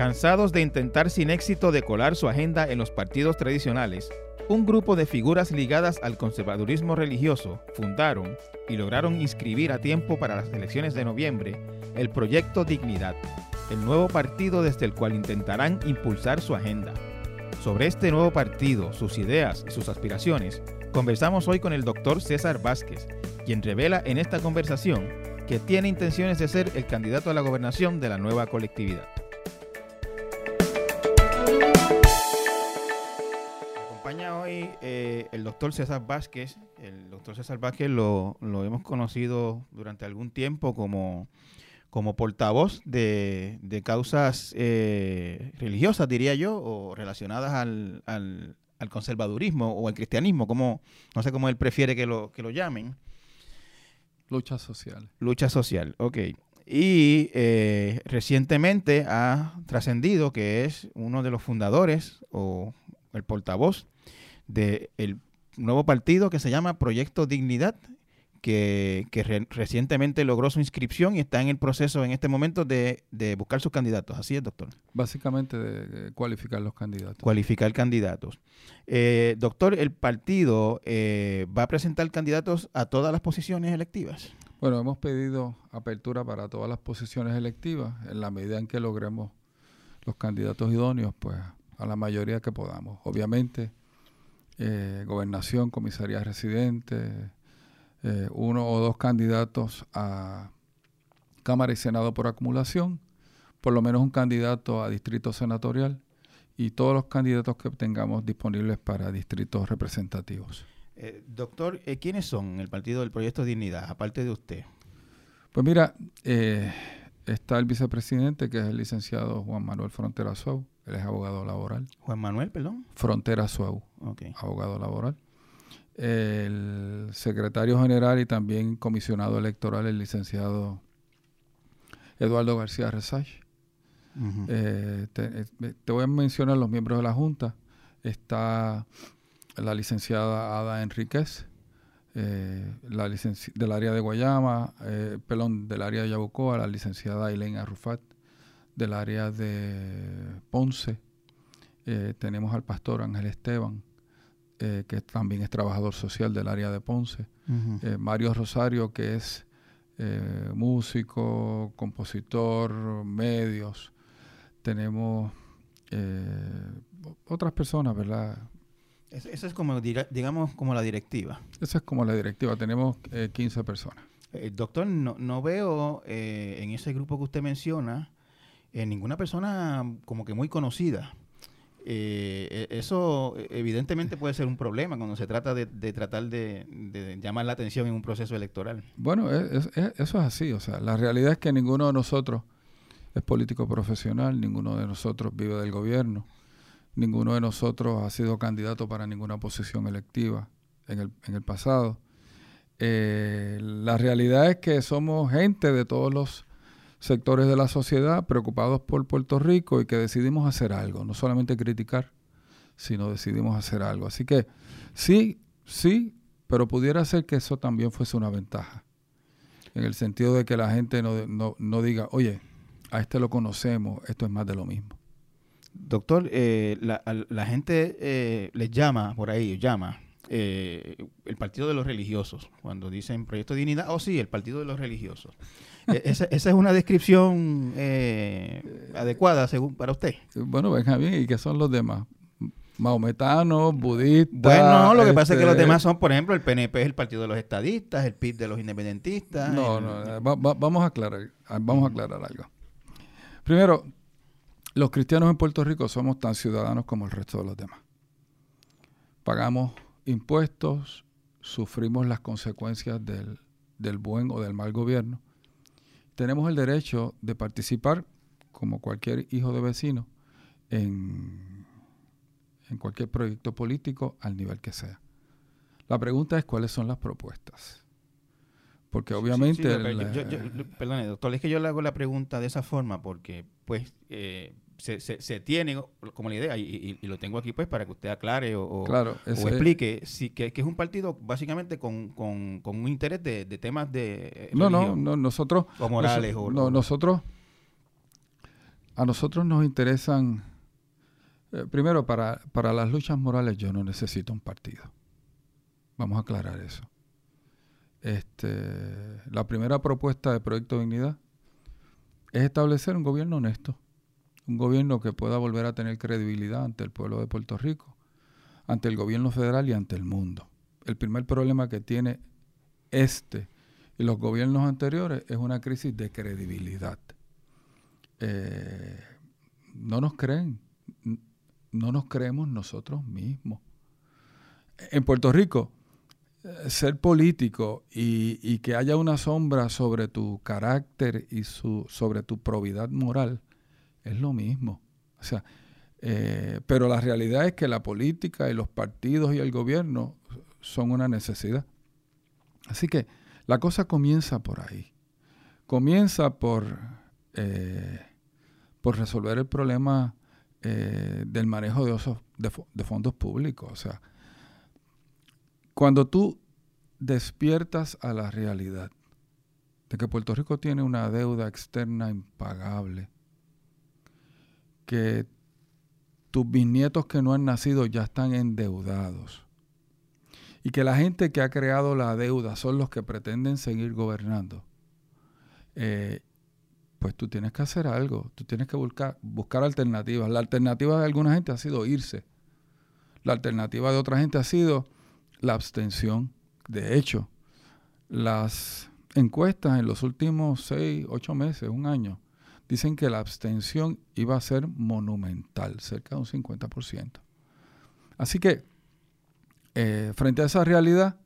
Cansados de intentar sin éxito decolar su agenda en los partidos tradicionales, un grupo de figuras ligadas al conservadurismo religioso fundaron y lograron inscribir a tiempo para las elecciones de noviembre el proyecto Dignidad, el nuevo partido desde el cual intentarán impulsar su agenda. Sobre este nuevo partido, sus ideas y sus aspiraciones, conversamos hoy con el doctor César Vázquez, quien revela en esta conversación que tiene intenciones de ser el candidato a la gobernación de la nueva colectividad. Acompaña hoy eh, el doctor César Vázquez. El doctor César Vázquez lo, lo hemos conocido durante algún tiempo como, como portavoz de, de causas eh, religiosas, diría yo, o relacionadas al, al, al conservadurismo o al cristianismo, como no sé cómo él prefiere que lo, que lo llamen. Lucha social. Lucha social, ok. Y eh, recientemente ha trascendido que es uno de los fundadores o el portavoz del nuevo partido que se llama Proyecto Dignidad, que, que re- recientemente logró su inscripción y está en el proceso en este momento de, de buscar sus candidatos. Así es, doctor. Básicamente de, de cualificar los candidatos. Cualificar candidatos. Eh, doctor, el partido eh, va a presentar candidatos a todas las posiciones electivas. Bueno, hemos pedido apertura para todas las posiciones electivas en la medida en que logremos los candidatos idóneos, pues a la mayoría que podamos. Obviamente, eh, gobernación, comisaría residente, eh, uno o dos candidatos a Cámara y Senado por acumulación, por lo menos un candidato a distrito senatorial y todos los candidatos que tengamos disponibles para distritos representativos. Eh, doctor, eh, ¿quiénes son el partido del Proyecto Dignidad, aparte de usted? Pues mira, eh, está el vicepresidente, que es el licenciado Juan Manuel Frontera Suau, él es abogado laboral. Juan Manuel, perdón. Frontera Suau, abogado laboral. El secretario general y también comisionado electoral, el licenciado Eduardo García Resach. Eh, te, eh, te voy a mencionar los miembros de la Junta. Está la licenciada Ada Enríquez, eh, la del área de Guayama, eh, pelón del área de Yabucoa, la licenciada Ailén Arrufat del área de Ponce. Eh, tenemos al pastor Ángel Esteban, eh, que también es trabajador social del área de Ponce. Eh, Mario Rosario, que es eh, músico, compositor, medios. Tenemos eh, otras personas, ¿verdad? Es- Esa es como, diga- digamos, como la directiva. Esa es como la directiva. Tenemos eh, 15 personas. Doctor, no, no veo eh, en ese grupo que usted menciona eh, ninguna persona como que muy conocida. Eh, e- eso eh, evidentemente puede ser un problema cuando se trata de, tratar de, llamar la atención en un proceso electoral. Bueno, es- eso es así. O sea, la realidad es que ninguno de nosotros es político profesional, ninguno de nosotros vive del gobierno, ninguno de nosotros ha sido candidato para ninguna posición electiva en el, en el pasado. Eh, la realidad es que somos gente de todos los sectores de la sociedad preocupados por Puerto Rico y que decidimos hacer algo, no solamente criticar, sino decidimos hacer algo. Así que sí, sí, pero pudiera ser que eso también fuese una ventaja, en el sentido de que la gente no, no, no diga, oye, a este lo conocemos, esto es más de lo mismo. Doctor, eh, la, la gente eh, les llama por ahí, llama eh, el Partido de los Religiosos, cuando dicen Proyecto Dignidad, oh sí, el Partido de los Religiosos. Eh, esa, esa es una descripción eh, adecuada según para usted. Bueno, Benjamín, ¿y qué son los demás? Mahometanos, budistas. Bueno, lo que pasa es que los este, demás son, por ejemplo, el PNP es el Partido de los Estadistas, el PIB de los Independentistas. No, el- no, eh, va- va- vamos a aclarar, ah, vamos a aclarar algo. Primero, los cristianos en Puerto Rico somos tan ciudadanos como el resto de los demás. Pagamos impuestos, sufrimos las consecuencias del, del buen o del mal gobierno. Tenemos el derecho de participar, como cualquier hijo de vecino, en, en cualquier proyecto político al nivel que sea. La pregunta es cuáles son las propuestas. Porque Sí, obviamente... sí, pero el, yo- yo- yo- perdone, doctor, es que yo le hago la pregunta de esa forma porque, pues, eh, se, se, se tiene como la idea, y, y- y lo tengo aquí, pues, para que usted aclare o, claro, explique si, que, que es un partido básicamente con, con, con un interés de, de temas de eh, No, no, no, nosotros... o morales o, no, nosotros a nosotros nos interesan, eh, primero, para, para las luchas morales yo no necesito un partido. Vamos a aclarar eso. Este, la primera propuesta de Proyecto de Dignidad es establecer un gobierno honesto, un gobierno que pueda volver a tener credibilidad ante el pueblo de Puerto Rico, ante el gobierno federal y ante el mundo. El primer problema que tiene este y los gobiernos anteriores es una crisis de credibilidad. Eh, no nos creen, no nos creemos nosotros mismos. En Puerto Rico, eh, ser político y, que haya una sombra sobre tu carácter y su, sobre tu probidad moral es lo mismo. O sea, eh, pero la realidad es que la política y los partidos y el gobierno son una necesidad. Así que la cosa comienza por ahí. Comienza por, eh, por resolver el problema del manejo de, de, de fondos públicos. O sea, cuando tú despiertas a la realidad de que Puerto Rico tiene una deuda externa impagable, que tus bisnietos que no han nacido ya están endeudados y que la gente que ha creado la deuda son los que pretenden seguir gobernando, eh, pues tú tienes que hacer algo, tú tienes que buscar, buscar alternativas. La alternativa de alguna gente ha sido irse, la alternativa de otra gente ha sido la abstención. De hecho, las encuestas en los últimos seis, ocho meses, un año, dicen que la abstención iba a ser monumental, cerca de un 50%. Así que, eh, frente a esa realidad,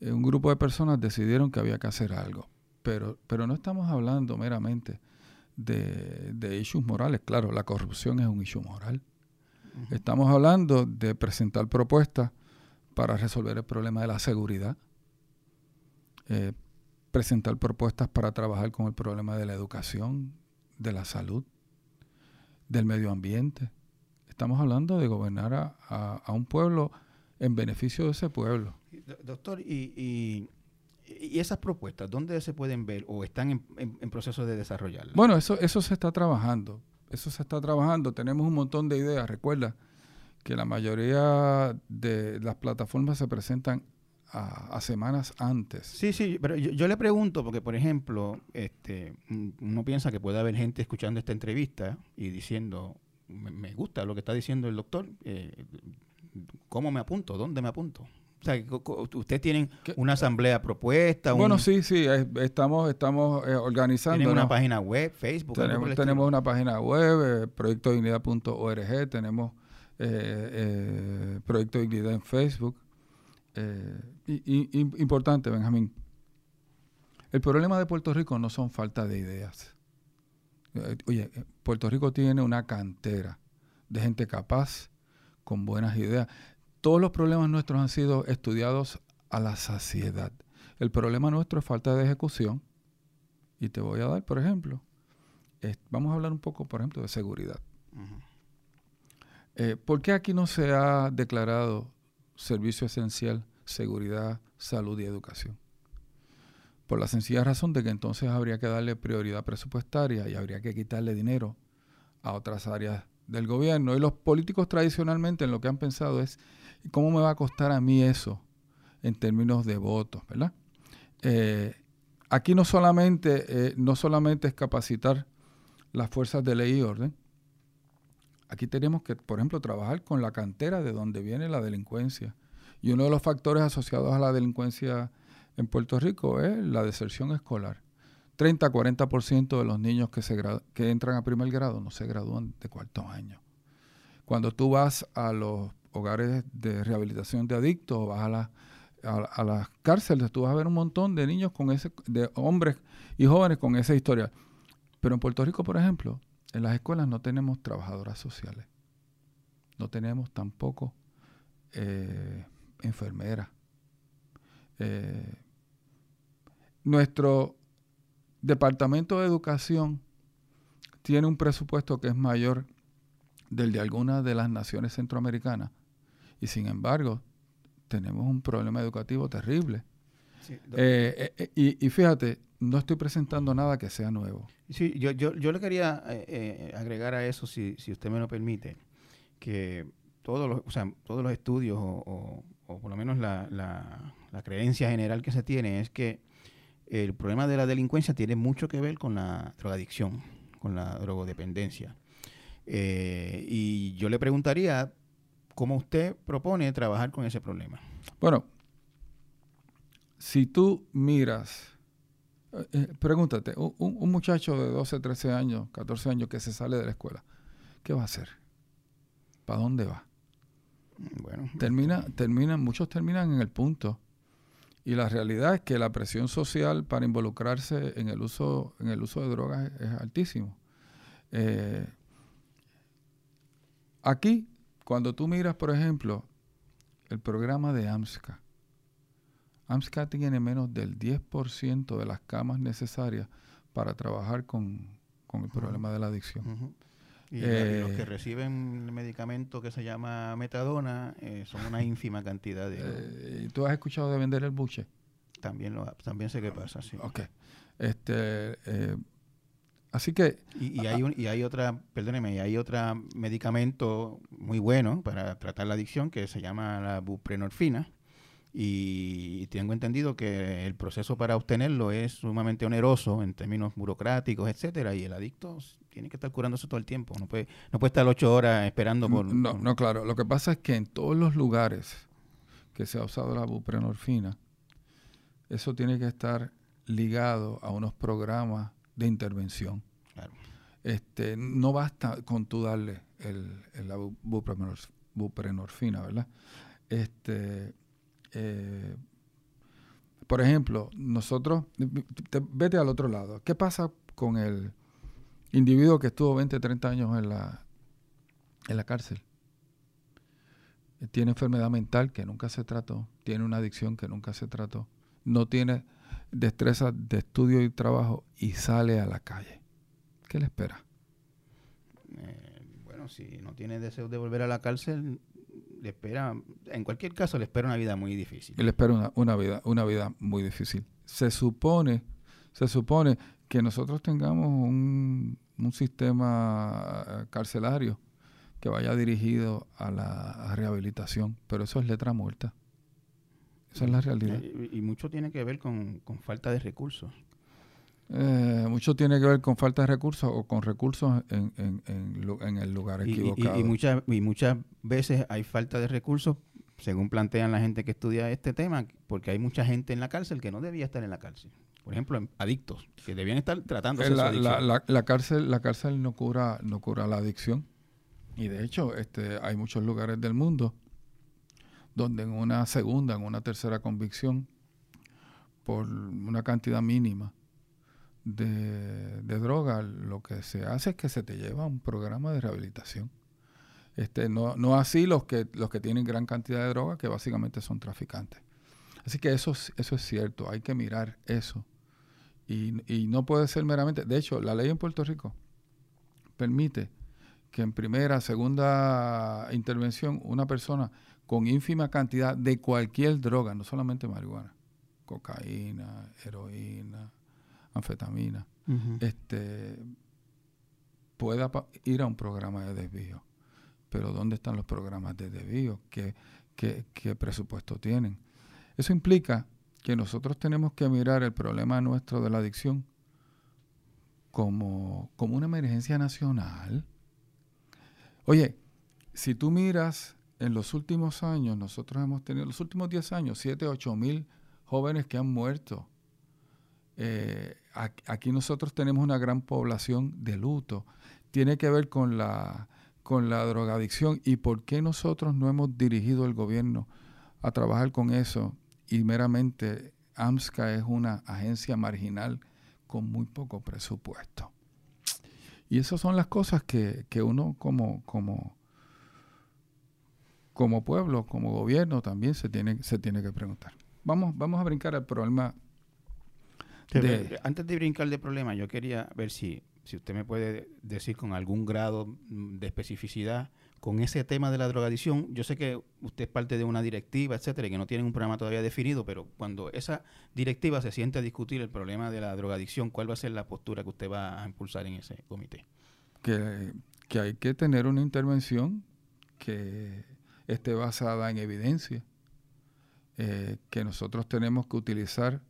eh, un grupo de personas decidieron que había que hacer algo. Pero, pero no estamos hablando meramente de, de issues morales. Claro, la corrupción es un issue moral. Estamos hablando de presentar propuestas para resolver el problema de la seguridad, eh, presentar propuestas para trabajar con el problema de la educación, de la salud, del medio ambiente. Estamos hablando de gobernar a, un pueblo en beneficio de ese pueblo. Doctor, y, esas propuestas, ¿dónde se pueden ver o están en, proceso de desarrollarlas? Bueno, eso, eso se está trabajando. Eso se está trabajando. Tenemos un montón de ideas. Recuerda, que la mayoría de las plataformas se presentan a, semanas antes. Sí, sí, pero yo, le pregunto, porque por ejemplo, este, uno piensa que puede haber gente escuchando esta entrevista y diciendo, me, gusta lo que está diciendo el doctor, eh, ¿cómo me apunto? ¿Dónde me apunto? O sea, ustedes tienen una asamblea propuesta. Bueno, sí, sí, estamos, estamos eh, organizando. Tienen una página web, Facebook. Tenemos, tenemos una página web, eh, proyectodignidad.org, tenemos eh, eh, Proyecto de Dignidad en Facebook. Eh, y, importante, Benjamín, el problema de Puerto Rico no son falta de ideas. Eh, oye, Puerto Rico tiene una cantera de gente capaz, con buenas ideas. Todos los problemas nuestros han sido estudiados a la saciedad. El problema nuestro es falta de ejecución. Y te voy a dar, por ejemplo, vamos a hablar un poco, por ejemplo, de seguridad. Eh, ¿Por qué aquí no se ha declarado servicio esencial, seguridad, salud y educación? Por la sencilla razón de que entonces habría que darle prioridad presupuestaria y habría que quitarle dinero a otras áreas del gobierno. Y los políticos tradicionalmente en lo que han pensado es, ¿cómo me va a costar a mí eso en términos de votos? ¿verdad? Eh, aquí no solamente, eh, no solamente es capacitar las fuerzas de ley y orden, Aquí tenemos que, por ejemplo, trabajar con la cantera de donde viene la delincuencia. Y uno de los factores asociados a la delincuencia en Puerto Rico es la deserción escolar. 30-40% de los niños que, se que entran a primer grado no se gradúan de cuarto año. Cuando tú vas a los hogares de rehabilitación de adictos o vas a, a, las cárceles, tú vas a ver un montón de niños con ese, de hombres y jóvenes con esa historia. Pero en Puerto Rico, por ejemplo, en las escuelas no tenemos trabajadoras sociales, no tenemos tampoco eh, enfermeras. Eh, nuestro departamento de educación tiene un presupuesto que es mayor del de algunas de las naciones centroamericanas y sin embargo tenemos un problema educativo terrible. Eh, y, y, fíjate, no estoy presentando nada que sea nuevo. Sí, yo, yo, yo le quería eh, eh, agregar a eso, si, si usted me lo permite, que todos los, o sea, todos los estudios o, o, por lo menos la, la, la, creencia general que se tiene es que el problema de la delincuencia tiene mucho que ver con la drogadicción, con la drogodependencia. Eh, y yo le preguntaría cómo usted propone trabajar con ese problema. Bueno, si tú miras, eh, eh, pregúntate, un, un, muchacho de 12, 13 años, 14 años que se sale de la escuela, ¿qué va a hacer? ¿Para dónde va? Bueno, termina, terminan, muchos terminan en el punto. Y la realidad es que la presión social para involucrarse en el uso, en el uso de drogas es, altísimo. Eh, aquí, cuando tú miras, por ejemplo, el programa de AMSCA, AMSCA tiene menos del 10% de las camas necesarias para trabajar con, el problema de la adicción. Y los que eh, reciben el medicamento que se llama metadona eh, son una ínfima cantidad de... Eh, ¿Tú has escuchado de vender el buche? También, lo, también sé qué pasa, sí. Ok. Este, así que... Y, hay un, y hay otra, perdóneme, y hay otro medicamento muy bueno para tratar la adicción que se llama la buprenorfina y tengo entendido que el proceso para obtenerlo es sumamente oneroso en términos burocráticos, etcétera, y el adicto tiene que estar curándose todo el tiempo, no puede, no puede estar ocho horas esperando por... No, no, claro, lo que pasa es que en todos los lugares que se ha usado la buprenorfina, eso tiene que estar ligado a unos programas de intervención. Claro. Este, no basta con tú darle el, la buprenorfina, ¿verdad? Este, eh, por ejemplo, nosotros, vete al otro lado. ¿Qué pasa con el individuo que estuvo 20, 30 años en la, en la cárcel? Tiene enfermedad mental que nunca se trató, tiene una adicción que nunca se trató, no tiene destreza de estudio y trabajo y sale a la calle. ¿Qué le espera? Eh, bueno, si no tiene deseo de volver a la cárcel, le espera, en cualquier caso, le espera una vida muy difícil. Le espera una, vida, una vida muy difícil. Se supone, se supone que nosotros tengamos un, sistema carcelario que vaya dirigido a la rehabilitación, pero eso es letra muerta. Esa es la realidad. Y, mucho tiene que ver con falta de recursos. Eh, mucho tiene que ver con falta de recursos o con recursos en, en, en, el lugar equivocado. Y, muchas, y muchas veces hay falta de recursos, según plantean la gente que estudia este tema, porque hay mucha gente en la cárcel que no debía estar en la cárcel. Por ejemplo, adictos, que debían estar tratando la, la, la, cárcel La cárcel no cura, no cura la adicción. Y de hecho, este, hay muchos lugares del mundo donde en una segunda, en una tercera convicción, por una cantidad mínima, de, droga, lo que se hace es que se te lleva a un programa de rehabilitación. Este, no, no así los que, los que tienen gran cantidad de droga, que básicamente son traficantes. Así que eso, eso es cierto, hay que mirar eso. Y, y no puede ser meramente, de hecho, la ley en Puerto Rico permite que en primera, segunda intervención, una persona con ínfima cantidad de cualquier droga, no solamente marihuana, cocaína, heroína, anfetamina, este, pueda ir a un programa de desvío. Pero ¿dónde están los programas de desvío? ¿Qué, qué, presupuesto tienen? Eso implica que nosotros tenemos que mirar el problema nuestro de la adicción como, como una emergencia nacional. Oye, si tú miras en los últimos años, nosotros hemos tenido, los últimos 10 años, 7, 8 mil jóvenes que han muerto eh, aquí nosotros tenemos una gran población de luto. Tiene que ver con la, con la drogadicción y por qué nosotros no hemos dirigido el gobierno a trabajar con eso y meramente AMSCA es una agencia marginal con muy poco presupuesto. Y esas son las cosas que, que uno como, como, como pueblo, como gobierno también se tiene, se tiene que preguntar. Vamos, vamos a brincar al problema antes de brincar de problema, yo quería ver si, si usted me puede decir con algún grado de especificidad con ese tema de la drogadicción. Yo sé que usted es parte de una directiva, etcétera, y que no tienen un programa todavía definido, pero cuando esa directiva se siente a discutir el problema de la drogadicción, ¿cuál va a ser la postura que usted va a impulsar en ese comité? Que, que hay que tener una intervención que esté basada en evidencia, eh, que nosotros tenemos que utilizar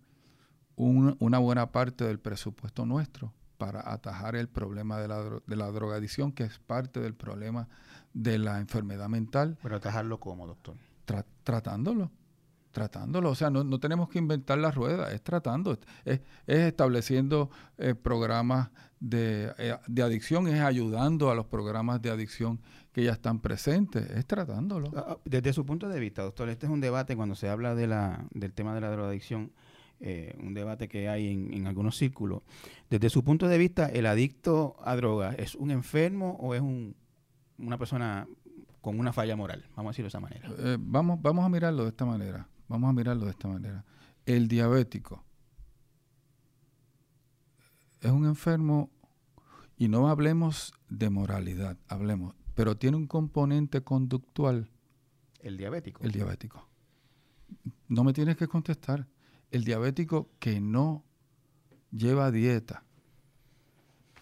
una buena parte del presupuesto nuestro para atajar el problema de la, de la drogadicción, que es parte del problema de la enfermedad mental. Pero atajarlo cómo, doctor? tratándolo, tratándolo. O sea, no, no, tenemos que inventar la rueda, es tratando, es, estableciendo eh, programas de, eh, de, adicción, es ayudando a los programas de adicción que ya están presentes, es tratándolo. Ah, ah, desde su punto de vista, doctor, este es un debate cuando se habla de la, del tema de la drogadicción eh, un debate que hay en, algunos círculos. Desde su punto de vista, ¿el adicto a drogas es un enfermo o es un, una persona con una falla moral? Vamos a decirlo de esa manera. Eh, vamos, vamos a mirarlo de esta manera. Vamos a mirarlo de esta manera. El diabético es un enfermo y no hablemos de moralidad, hablemos, pero tiene un componente conductual. El diabético. El diabético. No me tienes que contestar el diabético que no lleva dieta,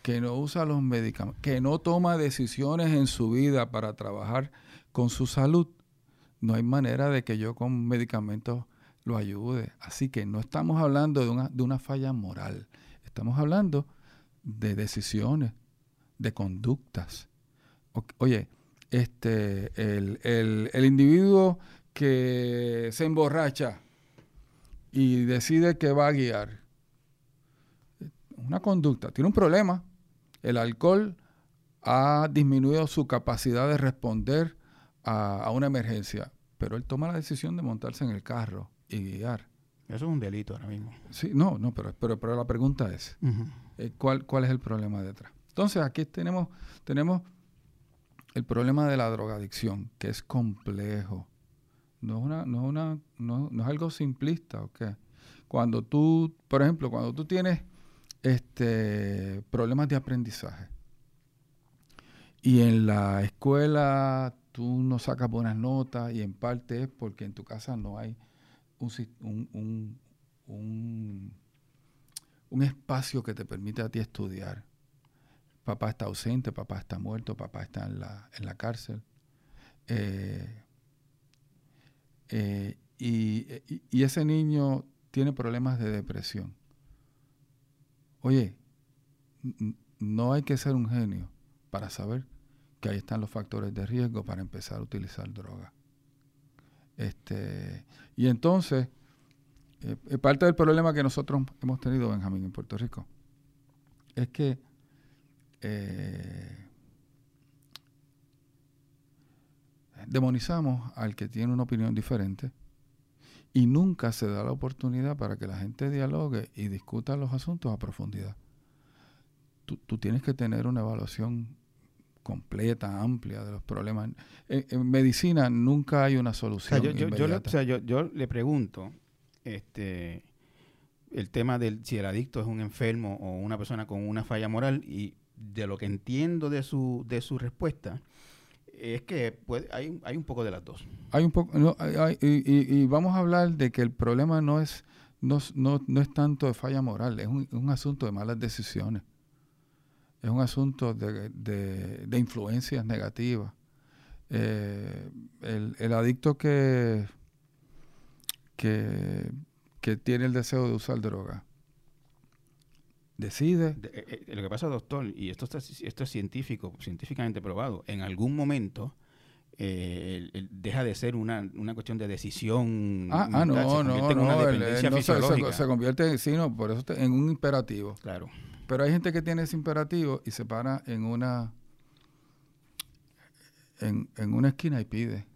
que no usa los medicamentos, que no toma decisiones en su vida para trabajar con su salud, no hay manera de que yo con medicamentos lo ayude. Así que no estamos hablando de una, de una falla moral, estamos hablando de decisiones, de conductas. Oye, este, el, el, el individuo que se emborracha, y decide que va a guiar. Una conducta, tiene un problema. El alcohol ha disminuido su capacidad de responder a, una emergencia, pero él toma la decisión de montarse en el carro y guiar. Eso es un delito ahora mismo. Sí, no, no, pero, pero, pero la pregunta es, eh, ¿cuál, ¿cuál es el problema detrás? Entonces aquí tenemos, tenemos el problema de la drogadicción, que es complejo no es, una, no, una, no, no es algo simplista, ¿ok? Cuando tú, por ejemplo, cuando tú tienes este, problemas de aprendizaje y en la escuela tú no sacas buenas notas y en parte es porque en tu casa no hay un, un, un, un espacio que te permite a ti estudiar. Papá está ausente, papá está muerto, papá está en la, en la cárcel. Eh, eh, y, ese niño tiene problemas de depresión. Oye, no hay que ser un genio para saber que ahí están los factores de riesgo para empezar a utilizar droga. Este, y entonces, eh, parte del problema que nosotros hemos tenido, Benjamín, en Puerto Rico, es que eh, demonizamos al que tiene una opinión diferente y nunca se da la oportunidad para que la gente dialogue y discuta los asuntos a profundidad. Tú, tienes que tener una evaluación completa, amplia de los problemas. En, medicina nunca hay una solución. yo, le, yo, le pregunto, este, el tema del si el adicto es un enfermo o una persona con una falla moral y de lo que entiendo de su, de su respuesta, es que hay, hay un poco de las dos. Hay un poco, y, vamos a hablar de que el problema no es, no, no, es tanto de falla moral, es un, asunto de malas decisiones. Es un asunto de, de, influencias negativas. Eh, el, el, adicto que, que, que tiene el deseo de usar droga decide. Eh, eh, lo que pasa, doctor, y esto, esto es científico, científicamente probado, en algún momento eh, deja de ser una, una, cuestión de decisión. Ah, ah no, no, no, en una fisiológica. Se, convierte, sí, no, por eso en un imperativo. Claro. Pero hay gente que tiene ese imperativo y se para en una en, en una esquina y pide.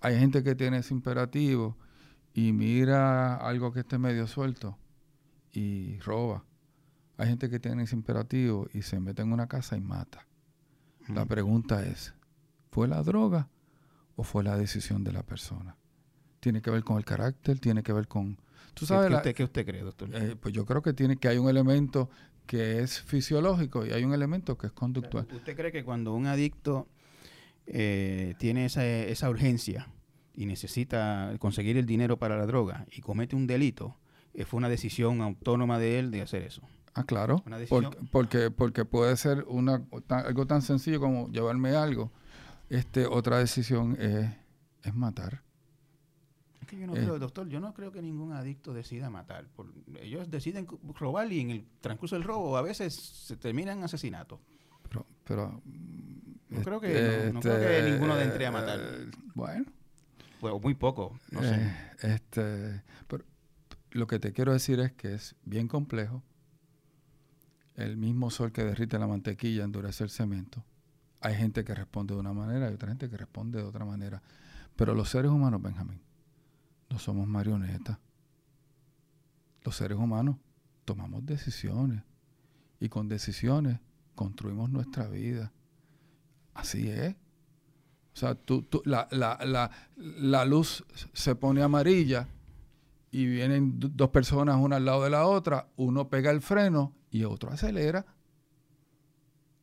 Hay gente que tiene ese imperativo y mira algo que esté medio suelto y roba. Hay gente que tiene ese imperativo y se mete en una casa y mata. La pregunta es, ¿fue la droga o fue la decisión de la persona? Tiene que ver con el carácter, tiene que ver con... ¿Tú sabes ¿Qué, usted, ¿qué usted cree, doctor? Eh, pues yo creo que tiene que hay un elemento que es fisiológico y hay un elemento que es conductual. ¿Usted cree que cuando un adicto eh, tiene esa, esa urgencia y necesita conseguir el dinero para la droga y comete un delito, eh, fue una decisión autónoma de él de hacer eso. Ah, claro. Porque, porque, porque puede ser una, algo tan sencillo como llevarme algo. Este, otra decisión es, es matar. Es que yo no creo, doctor, yo no creo que ningún adicto decida matar. ellos deciden robar y en el transcurso del robo a veces se termina en asesinato. Pero, pero no, creo que, no, creo que este, ninguno de entre a matar. bueno. Pues muy poco, no sé. Eh, este, pero lo que te quiero decir es que es bien complejo. El mismo sol que derrite la mantequilla endurece el cemento. Hay gente que responde de una manera y otra gente que responde de otra manera. Pero los seres humanos, Benjamín, no somos marionetas. Los seres humanos tomamos decisiones y con decisiones construimos nuestra vida. Así es. O sea, tú, la, la, la, la, luz se pone amarilla y vienen dos personas una al lado de la otra, uno pega el freno y otro acelera.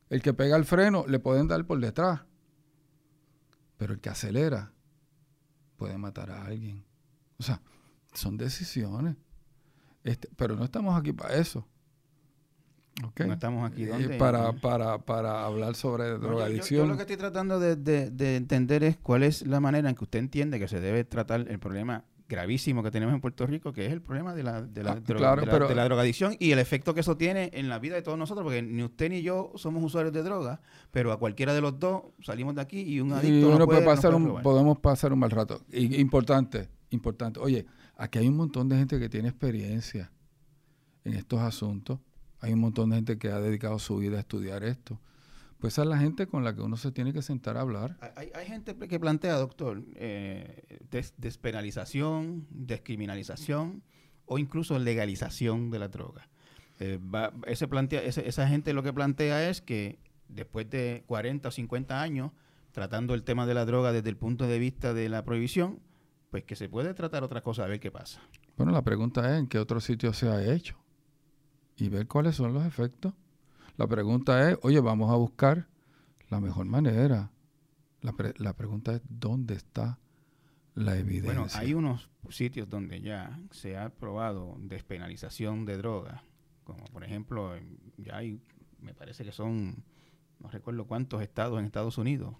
El que pega el freno le pueden dar por detrás, pero el que acelera puede matar a alguien. O sea, son decisiones. Este, pero no estamos aquí para eso. No estamos aquí eh, para, para, para hablar sobre drogadicción. Yo, lo que estoy tratando de, de, entender es cuál es la manera en que usted entiende que se debe tratar el problema gravísimo que tenemos en Puerto Rico, que es el problema de la, de la, ah, de la, drogadicción y el efecto que eso tiene en la vida de todos nosotros, porque ni usted ni yo somos usuarios de droga, pero a cualquiera de los dos salimos de aquí y un adicto no puede, pasar un, podemos pasar un mal rato. importante, importante. Oye, aquí hay un montón de gente que tiene experiencia en estos asuntos hay un montón de gente que ha dedicado su vida a estudiar esto. Pues esa es la gente con la que uno se tiene que sentar a hablar. Hay, gente que plantea, doctor, eh, despenalización, descriminalización o incluso legalización de la droga. Eh, ese plantea, esa gente lo que plantea es que después de 40 o 50 años tratando el tema de la droga desde el punto de vista de la prohibición, pues que se puede tratar otra cosa a ver qué pasa. Bueno, la pregunta es en qué otro sitio se ha hecho y ver cuáles son los efectos. La pregunta es, oye, vamos a buscar la mejor manera. La, la pregunta es, ¿dónde está la evidencia? Bueno, hay unos sitios donde ya se ha probado despenalización de drogas, como por ejemplo, ya hay, me parece que son, no recuerdo cuántos estados en Estados Unidos,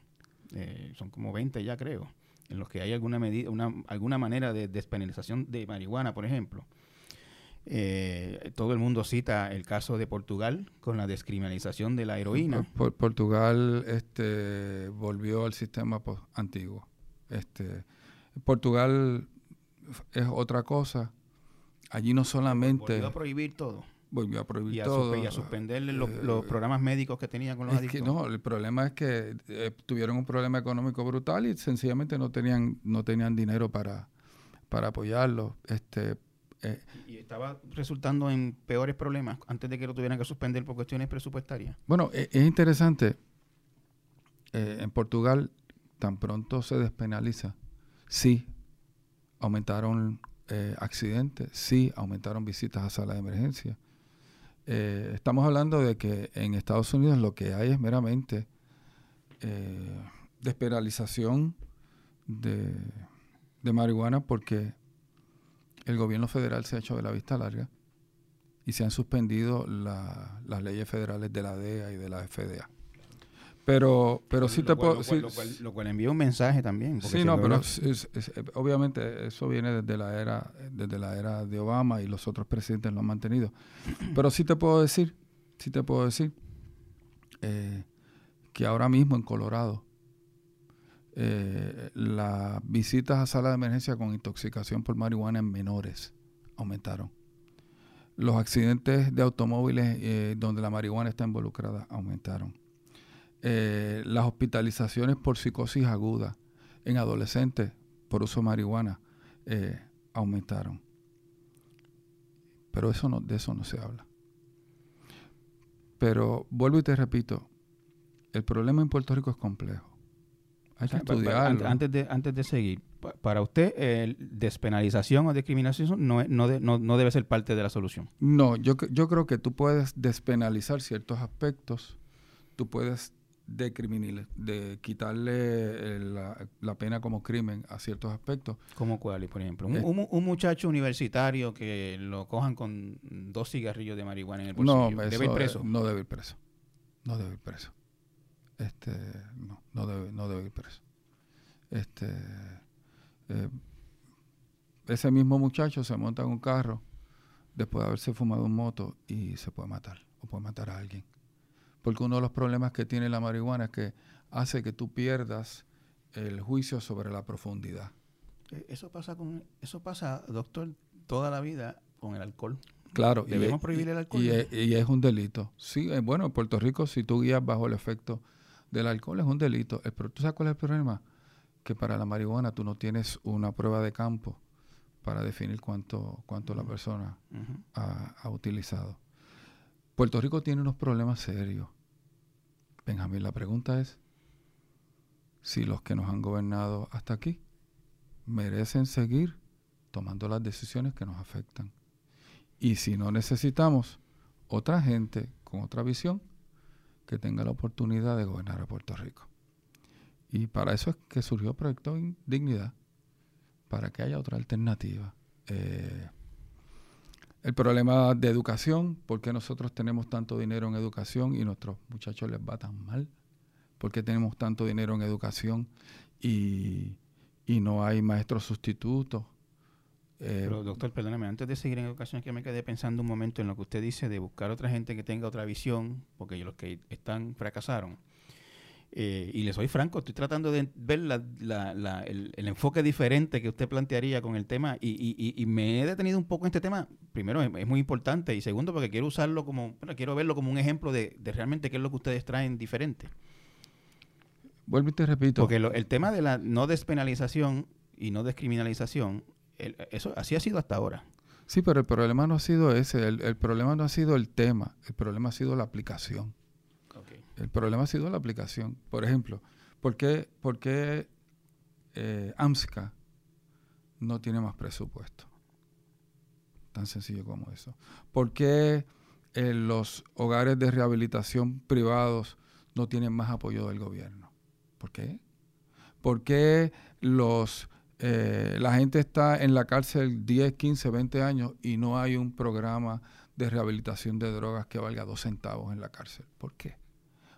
eh, son como 20 ya creo, en los que hay alguna medida, una, alguna manera de despenalización de marihuana, por ejemplo. Eh, todo el mundo cita el caso de Portugal con la descriminalización de la heroína. Portugal este, volvió al sistema antiguo. Este, Portugal es otra cosa. Allí no solamente... Volvió a prohibir todo. Volvió a prohibir y todo. y a suspender los, eh, programas médicos que tenían con los adictos. no, el problema es que eh, tuvieron un problema económico brutal y sencillamente no tenían, no tenían dinero para, para apoyarlo. Este, eh, y estaba resultando en peores problemas antes de que lo tuvieran que suspender por cuestiones presupuestarias. Bueno, e, es interesante. Eh, en Portugal, tan pronto se despenaliza, sí, aumentaron eh, accidentes, sí, aumentaron visitas a sala de emergencia. estamos hablando de que en Estados Unidos lo que hay es meramente despenalización de, de marihuana porque el gobierno federal se ha hecho de la vista larga y se han suspendido las leyes federales de la DEA y de la FDA. Pero, pero sí te puedo... Lo cual, lo, cual, envía un mensaje también. Sí, no, pero obviamente eso viene desde la, era, desde la era de Obama y los otros presidentes lo han mantenido. Pero sí te puedo decir, sí te puedo decir eh, que ahora mismo en Colorado eh, las visitas a sala de emergencia con intoxicación por marihuana en menores aumentaron. Los accidentes de automóviles eh, donde la marihuana está involucrada aumentaron. Eh, las hospitalizaciones por psicosis aguda en adolescentes por uso de marihuana aumentaron. Pero eso no, de eso no se habla. Pero vuelvo y te repito, el problema en Puerto Rico es complejo antes, de, antes de seguir, para usted, el despenalización o discriminación no, no, no, debe ser parte de la solución. No, yo, yo creo que tú puedes despenalizar ciertos aspectos, tú puedes de, criminal, de quitarle la, pena como crimen a ciertos aspectos. ¿Cómo cuál, por ejemplo? Un, un, muchacho universitario que lo cojan con dos cigarrillos de marihuana en el bolsillo. No, ¿Debe ir preso? no debe ir preso. No debe ir preso. Este, no, no debe, no debe ir preso. Este, eh, ese mismo muchacho se monta en un carro después de haberse fumado un moto y se puede matar o puede matar a alguien. Porque uno de los problemas que tiene la marihuana es que hace que tú pierdas el juicio sobre la profundidad. Eh, eso pasa con eso pasa, doctor, toda la vida con el alcohol. Claro, debemos prohibir el alcohol. Y es, un delito. Sí, eh, bueno, en Puerto Rico si tú guías bajo el efecto del alcohol es un delito. Pero tú sabes cuál es el problema, que para la marihuana tú no tienes una prueba de campo para definir cuánto cuánto la persona ha utilizado. Puerto Rico tiene unos problemas serios. Benjamín, la pregunta es si los que nos han gobernado hasta aquí merecen seguir tomando las decisiones que nos afectan. Y si no necesitamos otra gente con otra visión que tenga la oportunidad de gobernar a Puerto Rico. Y para eso es que surgió el Proyecto Dignidad, para que haya otra alternativa. Eh, el problema de educación, ¿por qué nosotros tenemos tanto dinero en educación y nuestros muchachos les va tan mal? ¿Por qué tenemos tanto dinero en educación y, no hay maestros sustitutos? Eh, Pero doctor, perdóname, antes de seguir en educación, es que me quedé pensando un momento en lo que usted dice de buscar otra gente que tenga otra visión, porque los que están fracasaron. Eh, y le soy franco, estoy tratando de ver el, enfoque diferente que usted plantearía con el tema y, me he detenido un poco en este tema. Primero, es, muy importante y segundo, porque quiero usarlo como, bueno, quiero verlo como un ejemplo de, realmente qué es lo que ustedes traen diferente. Vuelvo y te repito. Porque el tema de la no despenalización y no descriminalización, eso así ha sido hasta ahora. Sí, pero el problema no ha sido ese, el problema no ha sido el tema, el problema ha sido la aplicación. El problema ha sido la aplicación. Por ejemplo, ¿por qué, por qué eh, AMSCA no tiene más presupuesto? Tan sencillo como eso. ¿Por qué eh, los hogares de rehabilitación privados no tienen más apoyo del gobierno? ¿Por qué? ¿Por qué los, eh, la gente está en la cárcel 10, 15, 20 años y no hay un programa de rehabilitación de drogas que valga dos centavos en la cárcel? ¿Por qué?